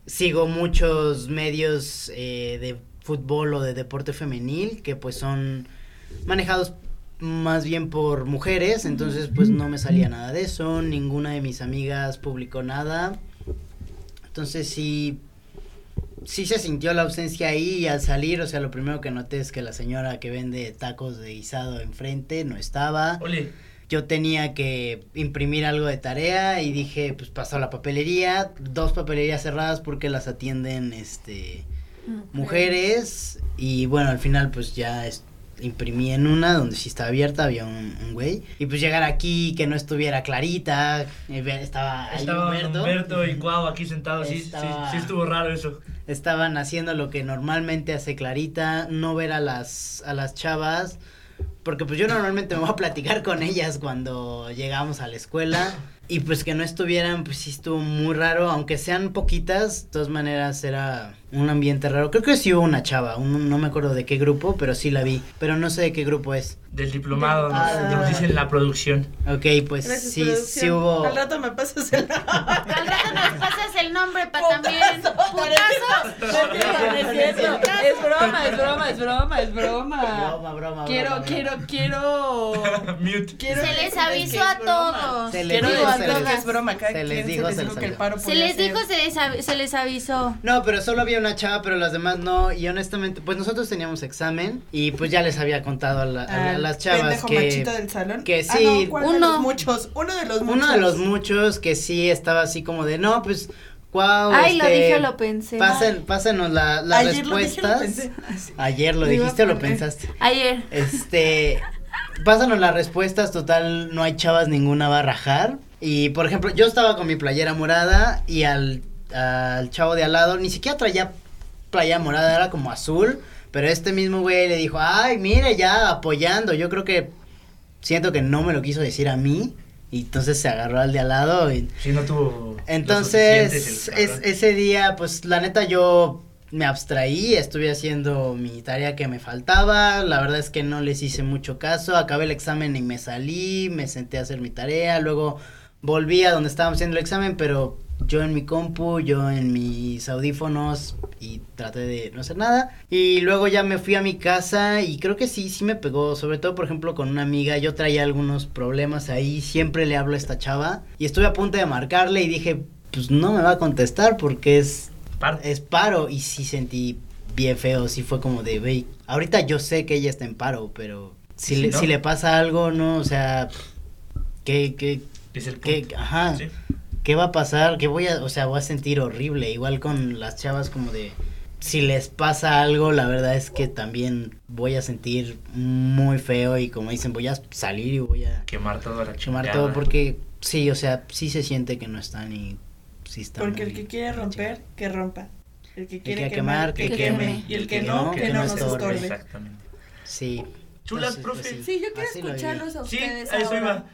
sigo muchos medios eh, de fútbol o de deporte femenil que pues son manejados más bien por mujeres, entonces pues no me salía nada de eso, ninguna de mis amigas publicó nada. Entonces sí, sí se sintió la ausencia ahí y al salir, o sea, lo primero que noté es que la señora que vende tacos de guisado enfrente no estaba. Yo tenía que imprimir algo de tarea y dije, pues pasó a la papelería, dos papelerías cerradas porque las atienden, este, mujeres y bueno, al final pues ya es- imprimí en una donde sí estaba abierta, había un, un güey y pues llegar aquí que no estuviera clarita, eh, estaba ahí estaba Humberto. Humberto y Cuau aquí sentados, sí, sí estuvo raro eso. estaban haciendo lo que normalmente hace Clarita, no ver a las a las chavas, porque pues yo normalmente me voy a platicar con ellas cuando llegamos a la escuela y pues que no estuvieran, pues sí estuvo muy raro, aunque sean poquitas, de todas maneras era un ambiente raro. Creo que sí hubo una chava, un- no me acuerdo de qué grupo, pero sí la vi, pero no sé de qué grupo es. Del diplomado, nos, Ah. nos dicen la producción. Ok, pues Gracias, sí, producción. sí hubo... Al rato me pasas el Al rato nos pasas el nombre para también. Putazo. Es broma, es broma, es broma, es broma. Broma, broma, Quiero, broma, quiero, broma. quiero. Mute. quiero Se les avisó a todos. Se les Quiero dijo, se les- broma. Se les dijo, se les avisó. Se les dijo, se les avisó. No, pero solo había una chava, pero las demás no. Y honestamente, pues nosotros teníamos examen y pues ya les había contado a, la- a- a Al las chavas que machito del salón. que Ah, sí. no, ¿cuál de Uno. los muchos. Uno de los muchos. uno de los muchos que sí estaba así como de no, pues wow. Ay, lo dije, lo pensé. Pasen, pásenos la- las Ayer lo dije, lo respuestas. pensé. Ayer lo dijiste o lo pensaste. Ayer. Este, pásanos las respuestas, total, no hay chavas ninguna va a rajar. Y, por ejemplo, yo estaba con mi playera morada y al, al chavo de al lado ni siquiera traía playera morada, era como azul. Pero este mismo güey le dijo, ay, mire, ya apoyando. Yo creo que siento que no me lo quiso decir a mí. Y entonces se agarró al de al lado y Sí, no tuvo. entonces, el es, ese día, pues la neta yo me abstraí, estuve haciendo mi tarea que me faltaba, la verdad es que no les hice mucho caso, acabé el examen y me salí, me senté a hacer mi tarea, luego volví a donde estábamos haciendo el examen, pero yo en mi compu, yo en mis audífonos y traté de no hacer nada. Y luego ya me fui a mi casa y creo que sí, sí me pegó, sobre todo por ejemplo con una amiga, yo traía algunos problemas ahí, siempre le hablo a esta chava y estuve a punto de marcarle y dije, pues no me va a contestar porque es, Par- es paro y sí sentí bien feo, sí fue como de, wey, ahorita yo sé que ella está en paro, pero si, Sí, le, ¿no? si le pasa algo, no, o sea, ¿qué, qué, es el punto. ajá, Sí. ¿Qué va a pasar? ¿Qué voy a, o sea, voy a sentir horrible, igual con las chavas como de, si les pasa algo, la verdad es que también voy a sentir muy feo y como dicen, voy a salir y voy a Quemar todo la quemar chingada. todo porque sí, o sea, sí se siente que no están y sí están. Porque el que quiere romper, que rompa. El que quiere quiera quemar, quemar, que, que queme. queme. Y el que Que no, no, que, que no no nos estorbe. estorbe. Exactamente. Sí. Chulas, Entonces, profe. pues, Sí, yo quiero escucharlos a Sí, ustedes a eso ahora.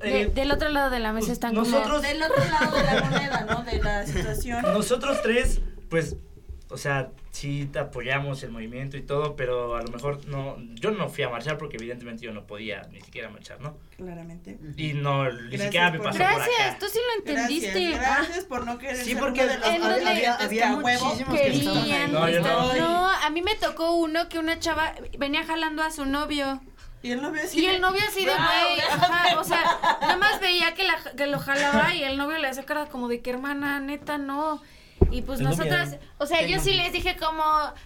De- eh, del otro lado de la mesa pues, están nosotros- como... Del otro lado de la moneda, ¿no? De la situación. nosotros tres, pues, o sea, sí te apoyamos el movimiento y todo, pero a lo mejor no, yo no fui a marchar porque evidentemente yo no podía ni siquiera marchar, ¿no? Claramente. Y no, ni Gracias siquiera me por- pasó por Gracias, acá. tú sí lo entendiste. Gracias, gracias por no querer Sí, porque de los en donde- había, había que a huevo muchísimos que. Querían. No, yo no. no, a mí me tocó uno que una chava venía jalando a su novio. Y el novio así Y de- el novio así de güey, ajá, o sea, nada más veía que, la, que lo jalaba y el novio le hacía cara como de que hermana, neta, no. Y pues nosotras, o sea, yo sí les dije como,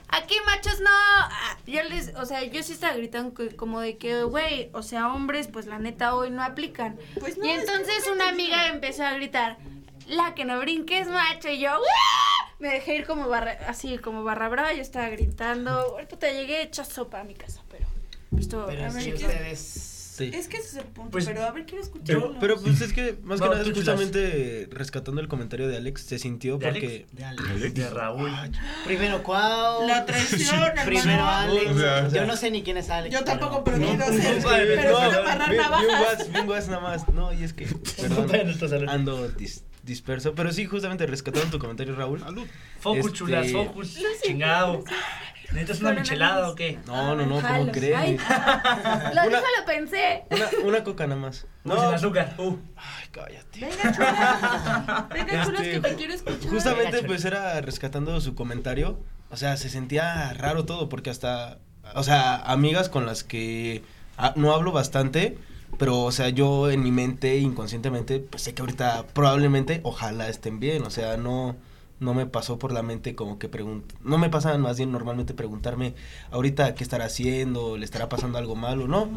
aquí machos no. Ah, Yo les, o sea, yo sí estaba gritando que- como de que, güey, o sea, hombres, pues la neta hoy no aplican. Pues no, y es que entonces una amiga empezó a gritar, la que no brinque es macho. Y yo, "¡Ah!". me dejé ir como barra, así, como barra brava, yo estaba gritando. Ahorita te llegué hecha sopa a mi casa, esto, Pero a ver, ¿qué- ustedes... Sí. Es que ese es el punto, Pues- pero a ver, quiero escucharlo. Pero, pero pues es que más que No, nada es justamente rescatando el comentario de Alex, se sintió ¿De porque... De Alex. De Raúl. Primero Cuau. La traición, Primero. Alex. O sea, yo no sé ni quién es Alex. Yo tampoco, pero No, ser. vale, Pero no, quiero amarrar navajas. guas, bien guas nada más. No, y es que, perdón, Todavía no estás hablando. ando dis- disperso. Pero sí, justamente rescatando tu comentario, Raúl. Salud. Focus, Este- chulas, focus. Chingado. ¿Necesitas una michelada o qué? No, no, no, Jalo. ¿cómo creen? Ay, lo dijo, lo pensé. Una, una coca nada más. No, sin azúcar. Uh. Ay, cállate. Venga, chulas. Venga, chulas, Este, que te quiero escuchar. Justamente Venga, pues era rescatando su comentario, o sea, se sentía raro todo porque hasta, o sea, amigas con las que no hablo bastante, pero o sea, yo en mi mente inconscientemente pues sé que ahorita probablemente ojalá estén bien, o sea, no no me pasó por la mente como que pregunto, no me pasa más bien normalmente preguntarme ahorita qué estará haciendo, le estará pasando algo malo, ¿no?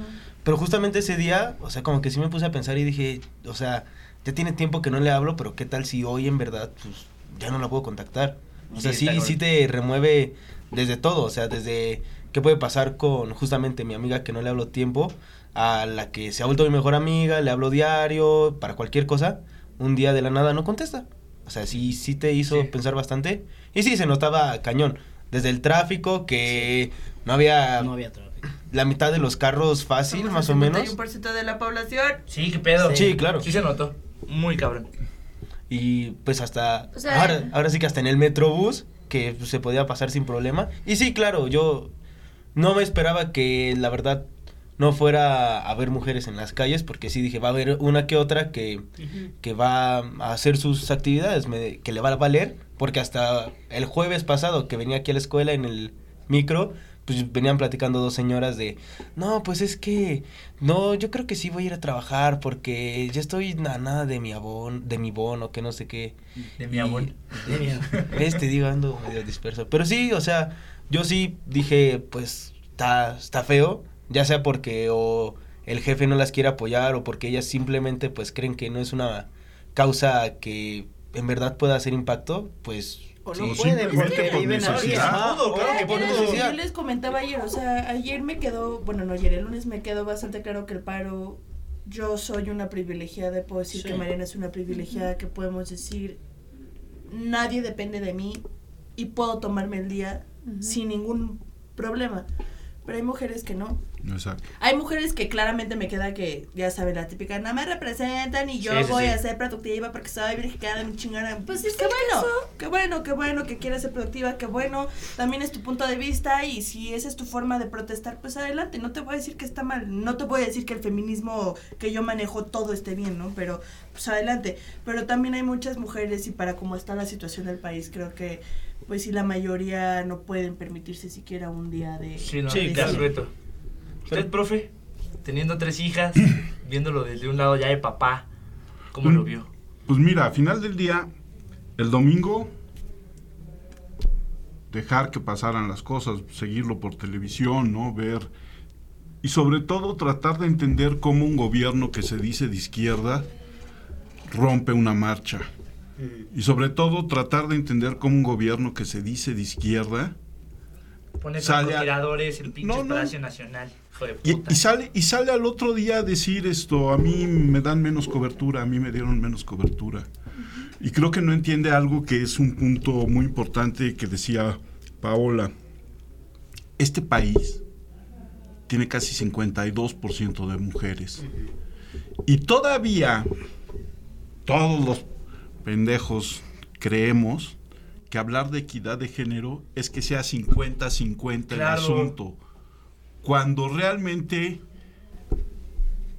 Pero justamente ese día, o sea, como que sí me puse a pensar y dije, o sea, ya tiene tiempo que no le hablo, pero qué tal si hoy en verdad, pues, ya no la puedo contactar. O sea, Sí, sí te remueve desde todo, o sea, desde qué puede pasar con justamente mi amiga que no le hablo tiempo, a la que se ha vuelto mi mejor amiga, le hablo diario, para cualquier cosa, un día de la nada no contesta. O sea, sí, sí te hizo Sí. pensar bastante. Y sí, se notaba cañón. Desde el tráfico, que no había No había tráfico. la mitad de los carros fácil, Somos más o menos. 51% de la población. Sí, qué pedo. Sí, claro. Sí se notó. Muy cabrón. Y pues hasta O sea- ahora, ahora sí que hasta en el Metrobús que pues, se podía pasar sin problema. Y sí, claro, yo no me esperaba que la verdad no fuera a haber mujeres en las calles porque sí dije, va a haber una que otra que, que va a hacer sus actividades, me- que le va a valer, porque hasta el jueves pasado que venía aquí a la escuela en el micro, pues venían platicando dos señoras de, no, pues es que, no, yo creo que sí voy a ir a trabajar porque ya estoy a nada de mi abón, de mi bono, que no sé qué. De mi abón. ¿Ves? Te digo, ando medio disperso. Pero sí, o sea, yo sí dije, pues, está, está feo, ya sea porque o el jefe no las quiere apoyar o porque ellas simplemente, pues, creen que no es una causa que en verdad pueda hacer impacto, pues... O sí. no pueden simplemente porque por viven. Todo, claro que por Yo les- necesidad. Yo les comentaba ayer, o sea, ayer me quedó, bueno, no ayer, el lunes me quedó bastante claro que el paro, yo soy una privilegiada, puedo decir Sí. que Mariana es una privilegiada, que podemos decir, nadie depende de mí y puedo tomarme el día sin ningún problema. Pero hay mujeres que no. Exacto. Hay mujeres que claramente me queda que, ya saben, la típica, no me representan y yo Sí, sí, voy sí. a ser productiva porque soy virgen, mi chingada. Pues es qué bueno, caso. qué bueno, qué bueno que quieras ser productiva, qué bueno. También es tu punto de vista y si esa es tu forma de protestar, pues adelante. No te voy a decir que está mal, no te voy a decir que el feminismo que yo manejo todo esté bien, ¿no? Pero, pues adelante. Pero también hay muchas mujeres y para cómo está la situación del país, creo que, pues sí, la mayoría no pueden permitirse siquiera un día de... Sí, no, Sí, de claro. ¿Usted, profe? Teniendo tres hijas, viéndolo desde un lado ya de papá, ¿cómo Mm. lo vio? Pues mira, a final del día, el domingo, dejar que pasaran las cosas, seguirlo por televisión, ¿no? Ver. Y sobre todo tratar de entender cómo un gobierno que se dice de izquierda rompe una marcha. Y sobre todo tratar de entender cómo un gobierno que se dice de izquierda Pone Sale a- tiradores el pinche No, no. Palacio Nacional. Y sale y sale al otro día a decir esto, a mí me dan menos cobertura, a mí me dieron menos cobertura. Y creo que no entiende algo que es un punto muy importante que decía Paola. Este país tiene casi 52% de mujeres. Y todavía todos los pendejos creemos que hablar de equidad de género es que sea 50-50 el asunto. Cuando realmente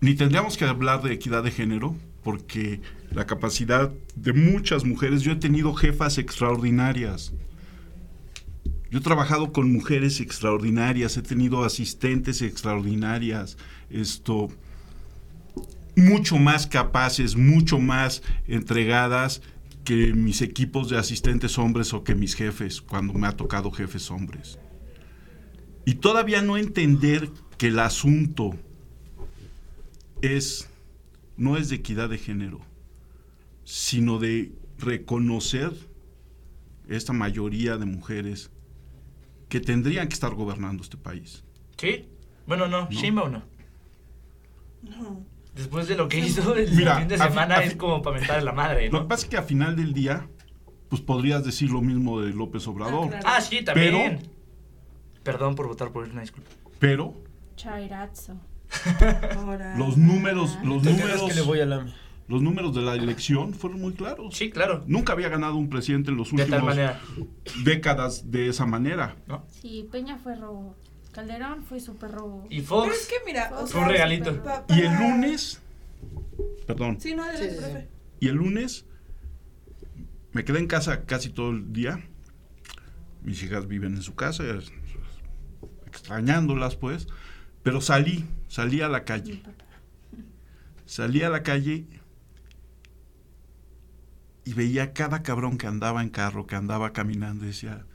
ni tendríamos que hablar de equidad de género, porque la capacidad de muchas mujeres, yo he tenido jefas extraordinarias. Yo he trabajado con mujeres extraordinarias, he tenido asistentes extraordinarias, esto, mucho más capaces, mucho más entregadas que mis equipos de asistentes hombres o que mis jefes, cuando me ha tocado jefes hombres. Y todavía no entender que el asunto es no es de equidad de género, sino de reconocer esta mayoría de mujeres que tendrían que estar gobernando este país. ¿Sí? Bueno, no, No. Sheinbaum no. No. Después de lo que hizo el Mira, fin de semana es como para mentar la madre, Lo ¿no? que pasa es que a final del día, pues podrías decir lo mismo de López Obrador, Ah, claro. Ah, sí, también. Pero- Perdón por votar por él, una disculpa. pero Chairazo. Ahora. los números, los ¿Te cagas números, que le voy a la... los números de la elección fueron muy claros. Sí, claro. Nunca había ganado un presidente en los De tal últimos manera. décadas de esa manera. ¿no? Sí, Peña fue robo. Calderón fue súper robo. Y Pero es Fox. que mira, o Fue sea, un regalito. Y el lunes, perdón, Sí, no, adelante, Sí, sí, y el lunes me quedé en casa casi todo el día. Mis hijas viven en su casa, extrañándolas pues, pero salí, salí a la calle. Salí a la calle y veía cada cabrón que andaba en carro, que andaba caminando y decía,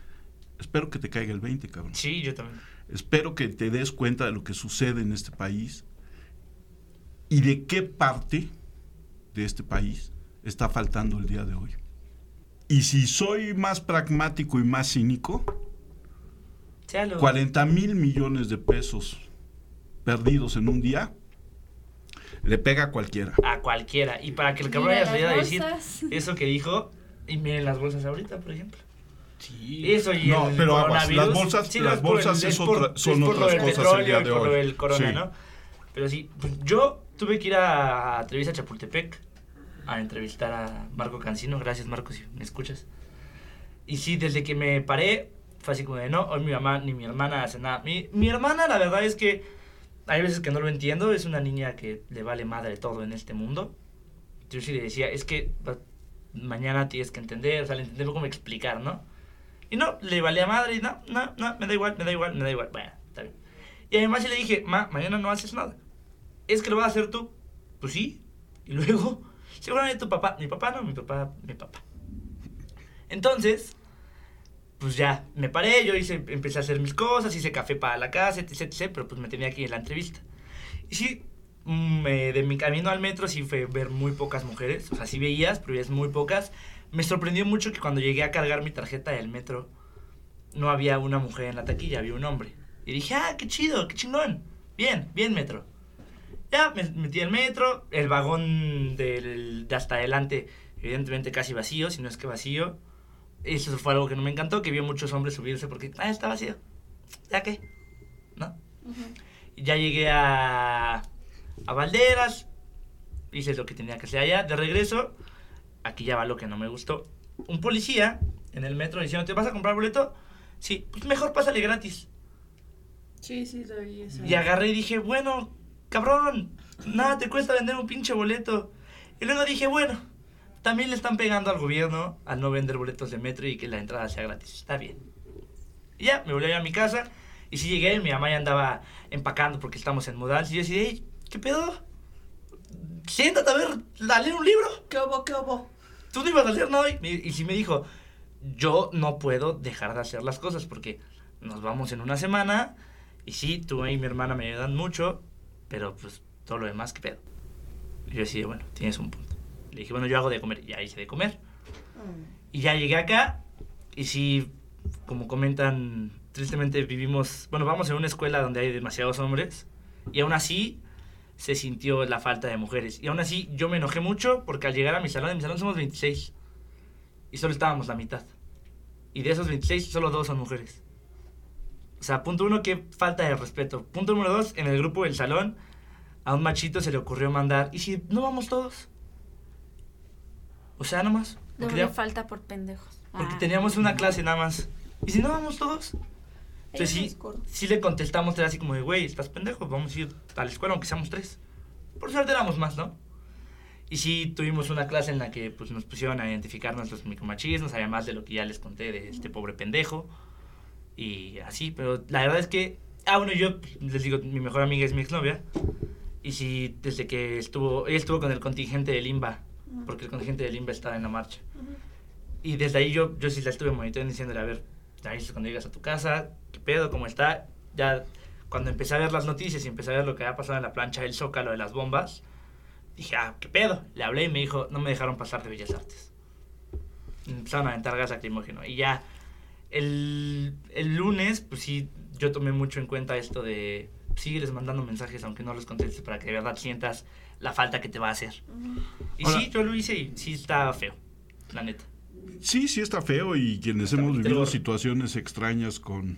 espero que te caiga el 20, cabrón. Sí, yo también. Espero que te des cuenta de lo que sucede en este país y de qué parte de este país está faltando el día de hoy. Y si soy más pragmático y más cínico, Séalo. 40 mil millones de pesos perdidos en un día le pega a cualquiera. A cualquiera. Y para que el cabrón haya salido a decir eso que dijo, y miren las bolsas ahorita, por ejemplo. Sí. Eso y No, el pero aguas, coronavirus. las bolsas- Sí, las por bolsas el- es por- otra- son por otras cosas el día de por hoy. del corona, Sí. ¿no? Pero sí, pues, yo tuve que ir a Televisa Chapultepec a entrevistar a Marco Cancino. Gracias, Marco, si me escuchas. Y sí, desde que me paré, fue así como de no, hoy mi mamá ni mi hermana hacen nada. Mi, mi hermana, la verdad es que hay veces que no lo entiendo. Es una niña que le vale madre todo en este mundo. Yo sí le decía, es que mañana tienes que entender, o sea, le entender cómo explicar, ¿no? Y no, le valía madre y no, no, no, me da igual, me da igual, me da igual. Bueno, está bien. Y además le dije, ma, mañana no haces nada. ¿Es que lo vas a hacer tú? Pues sí. Y luego, seguramente tu papá, mi papá no, mi papá, mi papá. Entonces, pues ya, me paré, yo hice, empecé a hacer mis cosas, hice café para la casa, etc, etc, pero pues me tenía que ir a la entrevista. Y sí, mm, eh, de mi camino al metro sí fue ver muy pocas mujeres, o sea, sí veías, pero veías muy pocas. Me sorprendió mucho que cuando llegué a cargar mi tarjeta del metro, no había una mujer en la taquilla, había un hombre. Y dije, ah, qué chido, qué chingón. Bien, bien metro. Ya me metí al metro, el vagón del, de hasta adelante, evidentemente casi vacío, si no es que vacío. Eso fue algo que no me encantó, que vio muchos hombres subirse porque, ah, está vacío. ¿Ya qué? ¿No? Y ya llegué a, a Valderas, hice lo que tenía que hacer allá. De regreso, aquí ya va lo que no me gustó. Un policía en el metro diciendo, ¿te vas a comprar boleto? Sí, pues mejor pásale gratis. Sí, sí, vi eso. Y agarré y dije, bueno, cabrón, nada te cuesta vender un pinche boleto. Y luego dije, bueno, también le están pegando al gobierno al no vender boletos de metro y que la entrada sea gratis. Está bien. Y ya, me volví a mi casa. Y si llegué, mi mamá ya andaba empacando porque estamos en mudanza. Y yo decía, "Ey, ¿qué pedo? Siéntate a ver, a leer un libro. ¿Qué hubo, qué hubo? Tú no ibas a hacer nada hoy. Y, y sí me dijo, yo no puedo dejar de hacer las cosas porque nos vamos en una semana. Y sí, tú y mi hermana me ayudan mucho, pero pues todo lo demás, ¿qué pedo? Y yo decía, bueno, tienes un punto. Le dije, bueno, yo hago de comer. Ya hice de comer. Y ya llegué acá. Y sí, como comentan, tristemente vivimos, bueno, vamos en una escuela donde hay demasiados hombres. Y aún así se sintió la falta de mujeres. Y aún así yo me enojé mucho porque al llegar a mi salón, en mi salón somos 26. Y solo estábamos la mitad. Y de esos 26, solo dos son mujeres. O sea, punto uno, que falta de respeto. Punto número dos, en el grupo del salón a un machito se le ocurrió mandar, ¿y si no vamos todos? O sea, nomás. Doble ya- falta por pendejos. porque Ah. teníamos una clase nada más. ¿Y si no vamos todos? Entonces sí, sí le contestamos, era así como de, güey, estás pendejo, vamos a ir a la escuela aunque seamos tres. Por suerte éramos más, ¿no? Y sí tuvimos una clase en la que pues, nos pusieron a identificar nuestros micromachismos, además de lo que ya les conté de este pobre pendejo. Y así, pero la verdad es que, ah, bueno, yo les digo, mi mejor amiga es mi exnovia. Y sí, desde que estuvo, ella estuvo con el contingente de Limba, porque el contingente de Limba estaba en la marcha. Y desde ahí yo, yo sí la estuve monitoreando diciéndole, a ver, ya viste cuando llegas a tu casa, qué pedo, cómo está. Ya cuando empecé a ver las noticias y empecé a ver lo que había pasado en la plancha del Zócalo de las bombas, dije, ah, qué pedo. Le hablé y me dijo, no me dejaron pasar de Bellas Artes. Y Empezaron a aventar gas lacrimógeno. Y ya el, el lunes, pues sí, yo tomé mucho en cuenta esto de sígueles mandando mensajes aunque no los contestes para que de verdad sientas la falta que te va a hacer. Y Ahora- sí, yo lo hice y sí está feo, la neta. Sí, sí está feo y quienes hemos vivido situaciones extrañas con,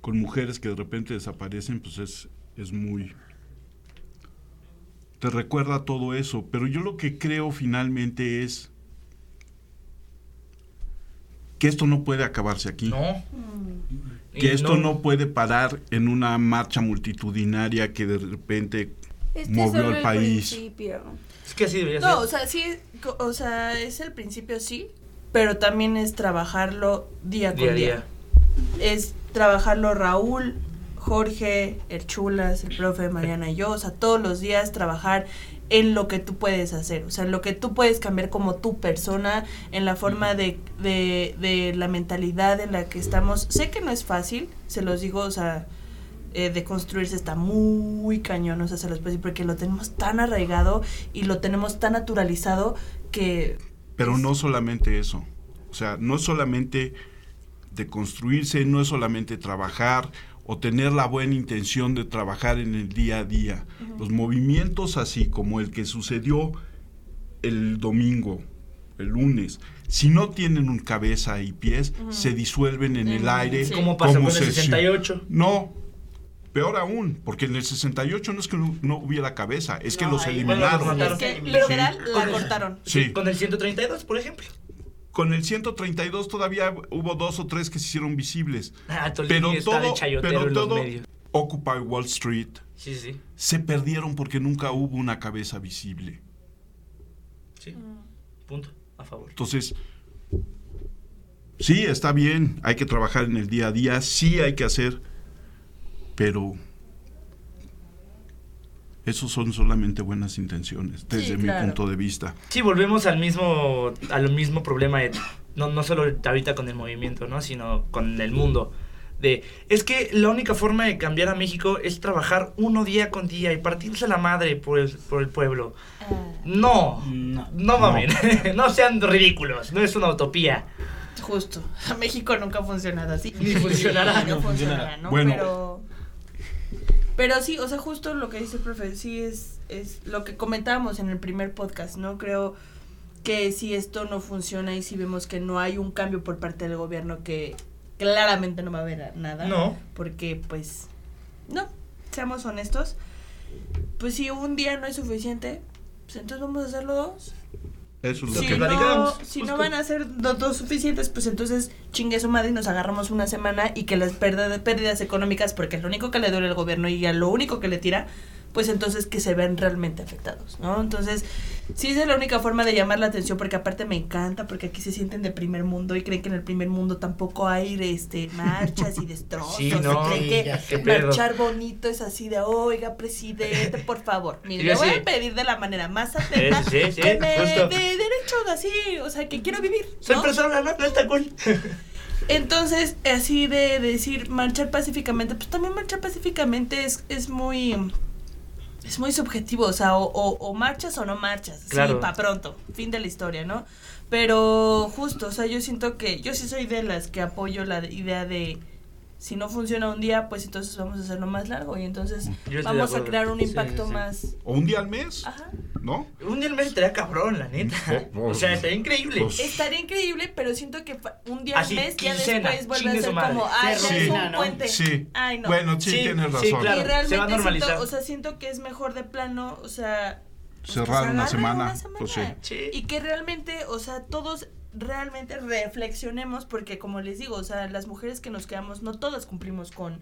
con mujeres que de repente desaparecen, pues es, es muy... Te recuerda todo eso, pero yo lo que creo finalmente es que esto no puede acabarse aquí. No. Que esto no puede parar en una marcha multitudinaria que de repente Este movió al el país. principio. Es que así debería No, o sea, sí, o sea, es el principio sí, pero también es trabajarlo día con Día día. a día. Es trabajarlo Raúl, Jorge, el Chulas, el profe Mariana y yo, o sea, todos los días trabajar en lo que tú puedes hacer, o sea, en lo que tú puedes cambiar como tu persona, en la forma de, de, de la mentalidad en la que estamos. Sé que no es fácil, se los digo, o sea, eh, de construirse está muy cañón, o sea, se los puedo decir, porque lo tenemos tan arraigado y lo tenemos tan naturalizado que... Pero no solamente eso. O sea, no es solamente de construirse, no es solamente trabajar o tener la buena intención de trabajar en el día a día. Los movimientos así como el que sucedió el domingo, el lunes, si no tienen un cabeza y pies, se disuelven en el aire. sí. ¿Cómo pasó con el se- 68? No, peor aún, porque en el 68 no es que no, no hubiera cabeza, es que No, los eliminaron. bueno, los Es que Sí. literal la cortaron. Sí. Con el 132, por ejemplo. Con el 132 todavía hubo dos o tres que se hicieron visibles. Ah, Pero todo, pero todo. Occupy Wall Street sí, sí. se perdieron porque nunca hubo una cabeza visible. sí. Punto. A favor. Entonces, sí, está bien, hay que trabajar en el día a día, sí hay que hacer, pero esos son solamente buenas intenciones, desde Sí, mi claro. punto de vista. Sí, volvemos al mismo, al mismo problema, de- no, no solo ahorita con el movimiento, ¿no? Sino con el mundo. De, es que la única forma de cambiar a México es trabajar uno día con día y partirse la madre por el, por el pueblo. No, No. no mamen, no. sean ridículos, no es una utopía. Justo. México nunca ha funcionado así. Ni funcionará. No No funcionará, funcionará. ¿no? Bueno. Pero. Pero sí, o sea, justo lo que dice el profe, sí es, es lo que comentábamos en el primer podcast, ¿no? Creo que si esto no funciona y si vemos que no hay un cambio por parte del gobierno, que claramente no va a haber nada. No. Porque, pues, no, seamos honestos. Pues si un día no es suficiente, pues entonces vamos a hacerlo dos. Eso es lo Si que... no, si justo. no van a ser dos, dos suficientes, pues entonces chingue su madre y nos agarramos una semana y que las pérdidas, pérdidas económicas, porque es lo único que le duele al gobierno y a lo único que le tira, pues entonces que se vean realmente afectados, ¿no? Entonces, sí esa es la única forma de llamar la atención, porque aparte me encanta, porque aquí se sienten de primer mundo y creen que en el primer mundo tampoco hay este marchas y destrozos. Sí, y no, creen que marchar bonito es así de, oiga, presidente, por favor. Mire, Sí, le voy sí. a pedir de la manera más atenta que me dé derechos así, o sea, que quiero vivir. Soy ¿no? persona, no, no está cool. Entonces, así de decir marchar pacíficamente, pues también marchar pacíficamente es, es muy es muy subjetivo, o sea, o, o- o marchas o no marchas, Claro. sí, pa' pronto, fin de la historia, ¿no? Pero justo, o sea, yo siento que yo sí soy de las que apoyo la idea de si no funciona un día, pues entonces vamos a hacerlo más largo y entonces vamos a crear un Sí, impacto sí. más... O un día al mes, Ajá. ¿no? Un día al mes estaría cabrón, la neta. Oh, oh, O sea, estaría increíble. pues- Estaría increíble, pero siento que un día Así, al mes ya después vuelve a ser madre. como, ay, ya es un ¿no? puente. Sí. Ay, no. Bueno, sí, Sí, tienes sí, razón. claro. y realmente se va a normalizar. siento, o sea, siento que es mejor de plano, o sea, pues, Cerrar se una agarre semana, pues sí. Sí. Y que realmente, o sea, todos realmente reflexionemos porque como les digo, o sea, las mujeres que nos quedamos no todas cumplimos con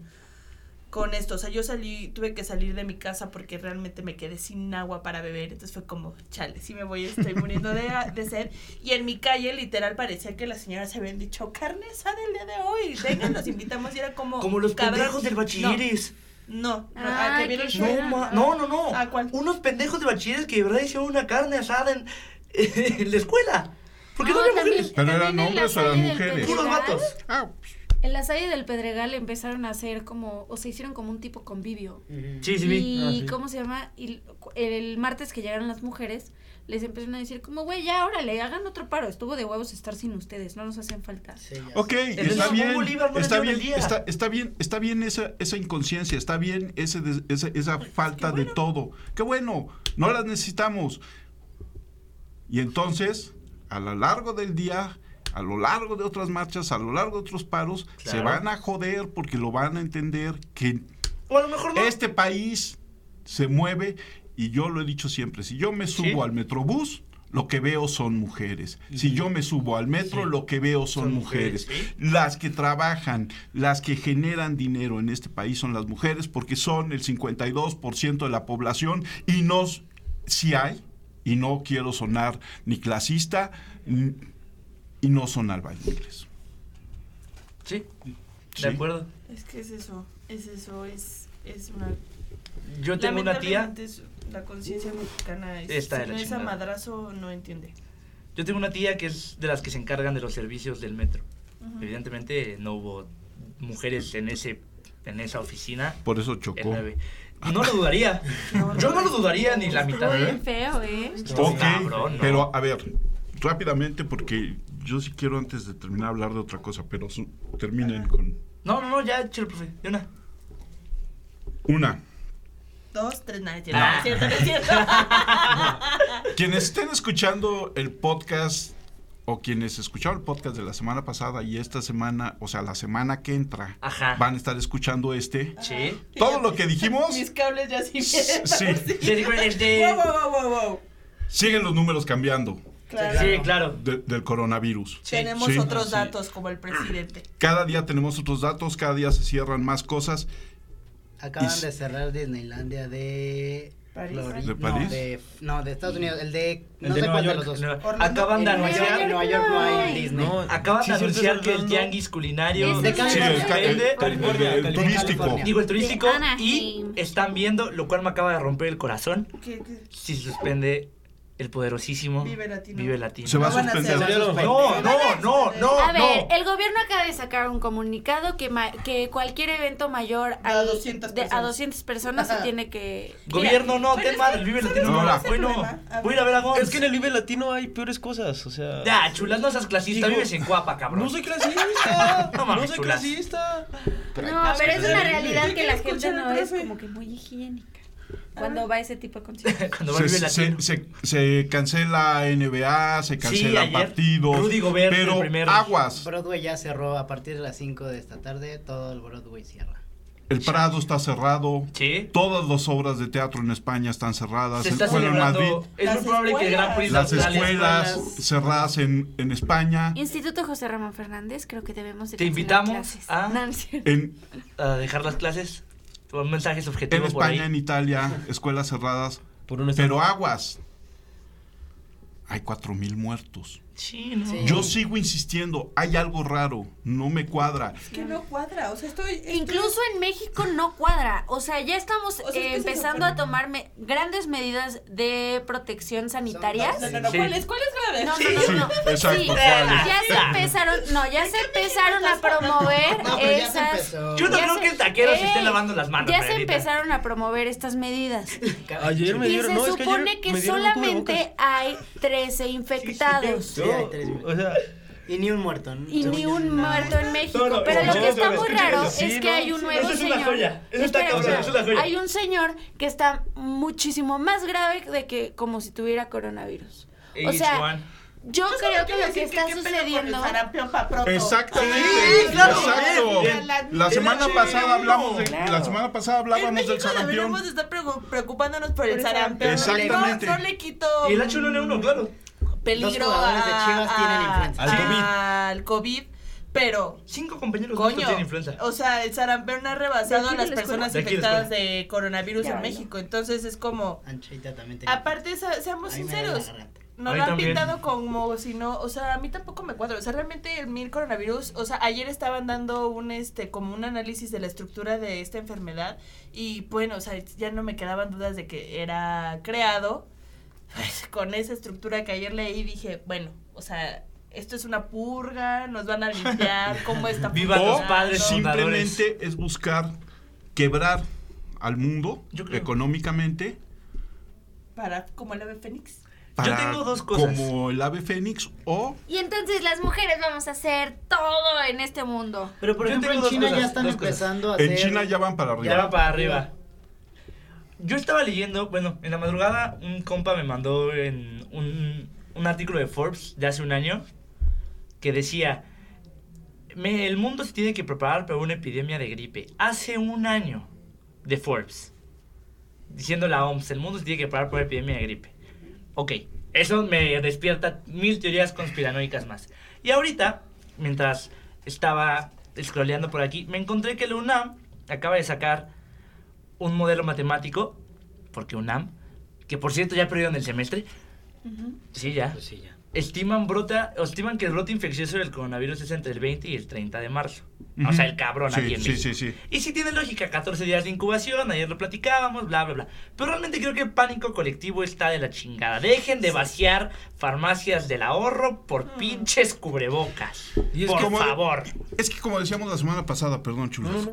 con esto, o sea, yo salí, tuve que salir de mi casa porque realmente me quedé sin agua para beber, entonces fue como, chale, si me voy, estoy muriendo de, de sed, y en mi calle literal parecía que las señoras se habían dicho, carne asada el día de hoy, vengan, los invitamos, y era como, Como los cabrón, pendejos del bachilleres. No, no, Ay, ¿a que vieron? No, ma- no, no, no. ¿A cuál? Unos pendejos de bachilleres que de verdad hicieron una carne asada en, en la escuela. ¿Por qué no, No, había también- mujeres? ¿Pero eran también en la hombres o eran mujeres? Puros Pedregal, vatos. Ah, En la salle del Pedregal empezaron a hacer como, o se hicieron como un tipo convivio. Sí, sí. Y, Ah, sí. ¿cómo se llama? Y el martes que llegaron las mujeres, les empezaron a decir como, güey, ya, órale, hagan otro paro. Estuvo de huevos estar sin ustedes, no nos hacen falta. Sí, Ok, está bien, Bolívar no les está bien, está, está bien, está bien esa, esa inconsciencia, está bien ese esa, esa falta de todo. Qué bueno, no las necesitamos. Y entonces, a lo largo del día, a lo largo de otras marchas, a lo largo de otros paros, se van a joder porque lo van a entender que O a lo mejor no. este país se mueve y yo lo he dicho siempre, si yo me subo Sí. al metrobús, lo que veo son mujeres. Si yo me subo al metro, Sí. lo que veo son, Son mujeres. mujeres, Las que trabajan, las que generan dinero en este país son las mujeres porque son el 52% de la población y no, si hay, y no quiero sonar ni clasista, y no son albañiles. Sí, Sí. de acuerdo. Es que es eso, es eso, es, es una... Yo tengo una tía. Es- La conciencia mexicana es, Está de si no es a madrazo, no entiende. Yo tengo una tía que es de las que se encargan de los servicios del metro. Evidentemente no hubo mujeres en ese en esa oficina Por eso el chocó. 9. No lo dudaría. Yo no lo dudaría ni la mitad. Estuvo ¿eh? bien feo, ¿eh? Ok, cabrón, ¿no? pero a ver, rápidamente porque yo sí quiero antes de terminar hablar de otra cosa, pero su- terminen con No, no, no, ya, échale, profe. De una. una. Dos, tres, nada, es cierto, no es cierto, no es cierto. Quienes estén escuchando el podcast o quienes escucharon el podcast de la semana pasada y esta semana, o sea, la semana que entra, Ajá. van a estar escuchando este. Sí. Todo lo que dijimos, Mis cables ya sí sí, Wow, wow, wow, wow, wow. siguen los números cambiando Claro. Sí, claro. de- del coronavirus. Tenemos Sí. otros datos como el presidente. Cada día tenemos otros datos, cada día se cierran más cosas. Acaban Y- de cerrar Disneylandia de París. ¿De París? No, de, no, de Estados Unidos. El de. El no de sé Nueva cuál de York. los dos. Nueva- Orlando. Acaban de En Nueva anunciar. York, en Nueva York no hay Disney. No, Acaban Sí, de sí, anunciar que el hablando- tianguis culinario Cali- Sí, el, ca- California, el California. turístico. California. digo el turístico De y Anaheim. están viendo, lo cual me acaba de romper el corazón, ¿Qué, qué? si suspende el poderosísimo Vive Latino. Vive Latino. Se va a No suspender. No, no, no, no. A ver, no. el gobierno acaba de sacar un comunicado que, ma- que cualquier evento mayor A al- 200 de- a personas. 200 personas se tiene que... Gobierno, no, ten madre, el Vive ¿sabes Latino. No, es el bueno? A voy a ir a ver a Gons. Es que en el Vive Latino hay peores cosas, o sea... Ya, chulas, no seas clasista, Digo, vives en Cuapa, cabrón. No soy clasista. No mames, no soy chulas. clasista. No, pero es una realidad que la gente no es como que muy higiénica cuando va a ese tipo de conciertos. Cuando va a Se, se- se- se cancela NBA, se cancelan ayer, partidos. Rudy Gobert, el pero primero. aguas. Broadway ya cerró a partir de las 5 de esta tarde. Todo el Broadway cierra. El Prado está cerrado. Sí. Todas las obras de teatro en España están cerradas. Se El- está bueno, en. Madrid. Es muy probable que el Gran Prix Las escuelas cerradas en, en España. Instituto José Ramón Fernández, creo que debemos de Te invitamos clases. a-. En, a dejar las clases. Un mensaje en subjetivo por España, ahí. en Italia, escuelas cerradas. Por un Pero aguas. Hay cuatro mil muertos. Sí, no. Sí. Yo sigo insistiendo, hay algo raro, no me cuadra. Es que no cuadra, o sea, estoy... estoy- Incluso en México no cuadra. O sea, ya estamos O sea, es eh, es empezando pero- a tomar me- grandes medidas de protección sanitarias. No, no, no. ¿cuáles, ¿cuáles graves? No, no, no, sí, no. exacto, Sí, ya se empezaron, no, ya se empezaron a promover No, pero ya se esas. Yo no ya creo se- que el taquero se esté Ey, lavando las manos. Ya se empezaron a promover estas medidas. Ayer me Y dieron... se no, es que ayer supone que solamente hay 13 infectados. Hay tres mil. O sea, Y ni un muerto. Y ni yo, un nada. muerto en México. No, no, pero lo que está muy raro eso. es Sí, que no, hay un sí, nuevo eso es una señor. joya, eso está Espera, cabrón, eso es una joya. Hay un señor que está muchísimo más grave de que como si tuviera coronavirus. O sea, yo Yo solo creo que lo que está el sucediendo. Exactamente, Sí, claro, exacto. bien. La semana pasada H1N1, hablamos de, claro. la semana pasada hablábamos del sarampión. deberíamos estar preocu- preocupándonos por el sarampión. Exactamente. No le quito Y el H1N1, claro. Peligro Dos jugadores de a- Chivas tienen influenza. Al COVID. Al COVID, pero Cinco compañeros Coño, tienen influenza. o sea, el sarampión ha ¿De rebasado a de las la personas escuela? ¿De infectadas de coronavirus Ya, en ¿no? México. Entonces es como, Anchita también tenía. aparte, sa- seamos sinceros, mí lo han también. pintado como si no, o sea, a mí tampoco me cuadra. O sea, realmente el mil coronavirus, o sea, ayer estaban dando un, este, como un análisis de la estructura de esta enfermedad y bueno, o sea, ya no me quedaban dudas de que era creado. Pues, con esa estructura que ayer leí dije, bueno, o sea, esto es una purga, nos van a limpiar, cómo está Viva O los padres simplemente es buscar quebrar al mundo Yo creo. económicamente Para, como el ave fénix. para tengo dos cosas. como el ave fénix o Y entonces las mujeres vamos a hacer todo en este mundo. Pero por Yo ejemplo, en China cosas, ya están empezando a hacer. en China ya van para Ya arriba. va para arriba. Yo estaba leyendo, bueno, en la madrugada un compa me mandó un, un artículo de Forbes de hace un año que decía, "Me- el mundo se tiene que preparar para una epidemia de gripe. Hace un año de Forbes. Diciendo la OMS, el mundo se tiene que preparar para una epidemia de gripe. Ok, eso me despierta mil teorías conspiranoicas más. Y ahorita, mientras estaba scrolleando por aquí, me encontré que la UNAM acaba de sacar un modelo matemático, porque UNAM, que por cierto ya perdieron el semestre. Sí, ya. Pues sí, ya. Estiman, brota, estiman que el brote infeccioso del coronavirus es entre el 20 y el 30 de marzo. O sea, el cabrón Sí, aquí en sí, México. sí, sí. Y sí tiene lógica, 14 días de incubación, ayer lo platicábamos, bla, bla, bla. Pero realmente creo que el pánico colectivo está de la chingada. Dejen de vaciar farmacias del ahorro por pinches cubrebocas. Y es por como- favor. Es que como decíamos la semana pasada, perdón, chulos.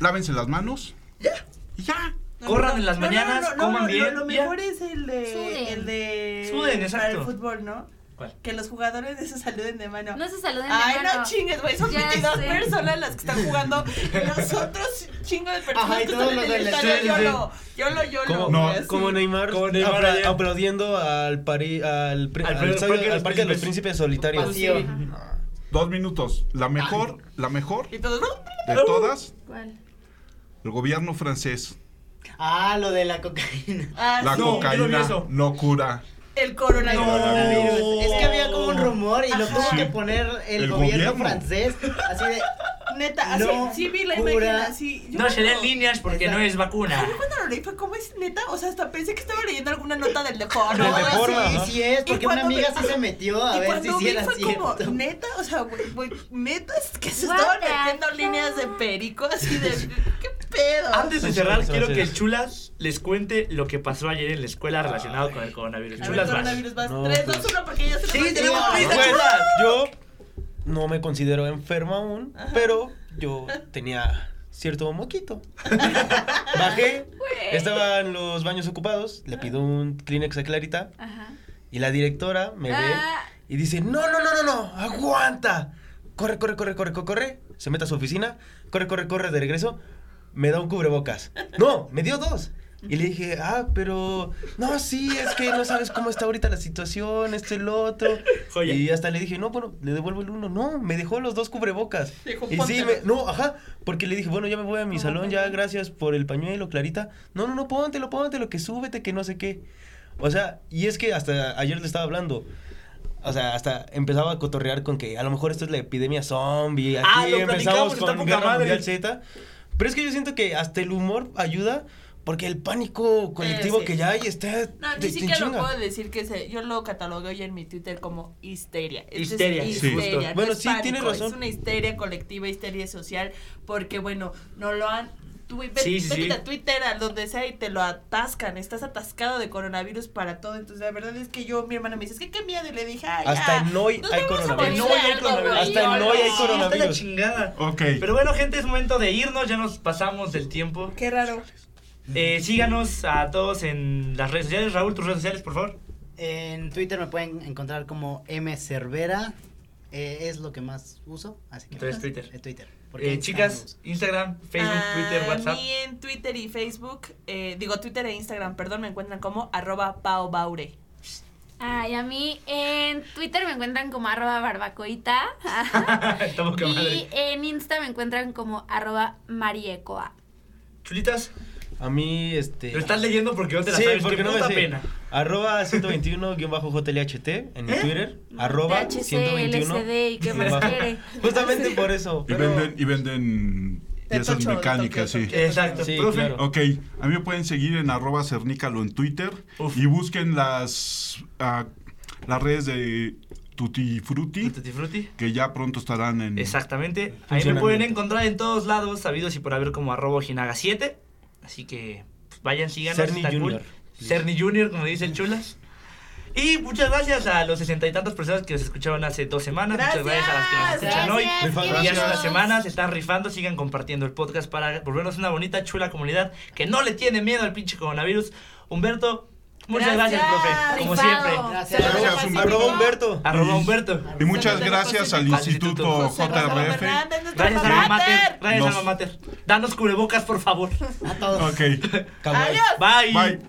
Lávense las manos. Ya. Ya. Corran en las mañanas, coman lo- bien, Lo, ya. mejor es el de. Suden. El de. Suden, Para exacto. el fútbol, ¿no? ¿Cuál? Que los jugadores de se saluden de mano. No se saluden de Ay, mano. no chingues, güey. Son Ya 22 sé. personas las que están jugando. Y los otros chingo de personas Ajá, que todos están en el estadio. Yo sí. lo, yo lo, yo lo. Como, No, como Neymar, Como Neymar ayer. aplaudiendo al, Pari- al, Al al Parque estadio- Parque de los Príncipes. Solitarios. Sí. Dos minutos. La mejor, la mejor Y todos. de todas, ¿Cuál? El gobierno francés. Ah, lo de la cocaína. Ah, La. No, no cocaína no cura. El coronavirus. Es que había como un rumor y lo Ajá. tuvo Sí. que poner el, El gobierno, gobierno. francés. Así de. Neta, así, No sí vi la cura. imagen así. Yo No se den cuando- líneas porque no es vacuna. Yo cuando lo leí fue como es neta, o sea, hasta pensé que estaba leyendo alguna nota del deporte. Del deporte. Sí, sí es, Y porque una amiga sí se metió a y ver si sí era fue como, cierto. neta, o sea, güey, güey, neta, es que se What estaban metiendo líneas de perico, así de, ¿qué pedo? Antes de cerrar, sí, quiero sí. que Chulas les cuente lo que pasó ayer en la escuela relacionado con el coronavirus. Chulas, vas. coronavirus, vas. No, 3, pues- 2, 1, porque ya se lo Sí, tenemos prisa. Chulas. Yo no me considero enferma aún, pero yo tenía cierto moquito. Bajé, estaban los baños ocupados, le pido un Kleenex a Clarita Ajá. y la directora me ve Ah. y dice, no, no, no, no, no, aguanta. Corre, corre, corre, corre, corre, corre. Se mete a su oficina, corre, corre, corre de regreso. Me da un cubrebocas. No, me dio dos. Y le dije, ah, pero no, sí, es que no sabes cómo está ahorita la situación, esto y lo otro. Joya. Y hasta le dije, no, bueno, le devuelvo el uno. No, me dejó los dos cubrebocas. Dijo, y sí, me, no, ajá, porque le dije, bueno, ya me voy a mi No, salón, ya, gracias por el pañuelo, Clarita. No, no, no, póntelo, póntelo, que súbete, que no sé qué. O sea, y es que hasta ayer le estaba hablando. O sea, hasta empezaba a cotorrear con que a lo mejor esto es la epidemia zombie. Aquí Ah, lo empezamos con Guerra madre. Mundial Z. Pero es que yo siento que hasta el humor ayuda porque el pánico colectivo Eh, sí. que ya hay está. No, ni siquiera lo chinga. puedo decir que se, yo lo catalogué hoy en mi Twitter como histeria. Esto es Histeria, sí, histeria, justo. no Bueno, es sí, tienes pánico, razón. Es una histeria colectiva, histeria social, porque bueno, no lo han... Tú, ve- Sí, sí, vete sí. a Twitter, a donde sea, y te lo atascan. Estás atascado de coronavirus para todo. Entonces, la verdad es que yo, mi hermana me dice, es que qué miedo. Y le dije, ay, Hasta ya, en hoy hay coronavirus. morir En hoy de hay coronavirus. Hasta en no, hoy hay no. Sí, está la coronavirus. chingada. Ok. Pero bueno, gente, es momento de irnos. Ya nos pasamos del tiempo. Qué raro. Eh, síganos a todos en las redes sociales. Raúl, tus redes sociales, por favor. En Twitter me pueden encontrar como M Cervera. eh, es lo que más uso, así que Entonces, Twitter. eh, Twitter. Eh, chicas. Instagram, Facebook, Twitter, WhatsApp. mí en Twitter y Facebook, eh, digo Twitter e Instagram, perdón, me encuentran como arroba paobaure. Ay, a mí en Twitter me encuentran como arroba barbacoita. Estamos con y madre. en Insta me encuentran como arroba mariecoa. Chulitas, A mí, este... lo estás leyendo porque no te la Sí, sabes. porque no me sé. pena. Arroba 121-JLHT en mi ¿Eh? Twitter. Arroba THC, 121. LSD, ¿y qué más quiere? Justamente por eso. Y pero- venden, y venden De piezas Tocho, mecánicas, sí. Exacto. Sí, Profe, claro. Ok, a mí me pueden seguir en arroba cernícalo en Twitter Uf. y busquen las, ah, las redes de Tutti Frutti, Tutti Frutti. que ya pronto estarán en... Exactamente. Ahí me pueden encontrar en todos lados, sabidos y por haber como arroba ojinaga7. Así que pues, vayan, síganos. Cerny está cool. Junior. Cerny Junior, como dicen chulas. Y muchas gracias a los sesenta y tantas personas que nos escucharon hace dos semanas. Muchas gracias a las que nos Gracias. escuchan hoy. Gracias. Y hace unas semanas se están rifando, sigan compartiendo el podcast para volvernos una bonita, chula comunidad que no le tiene miedo al pinche coronavirus. Humberto, muchas gracias, Gracias. profe. Como siempre. Gracias. Gracias, Humberto. Arroba Humberto. Arroba Humberto. Y muchas gracias al Instituto JRF. Gracias, alma alma mater. Gracias, Nos- alma mater. Danos cubrebocas, por favor. A todos. Ok. Adiós. Bye. bye.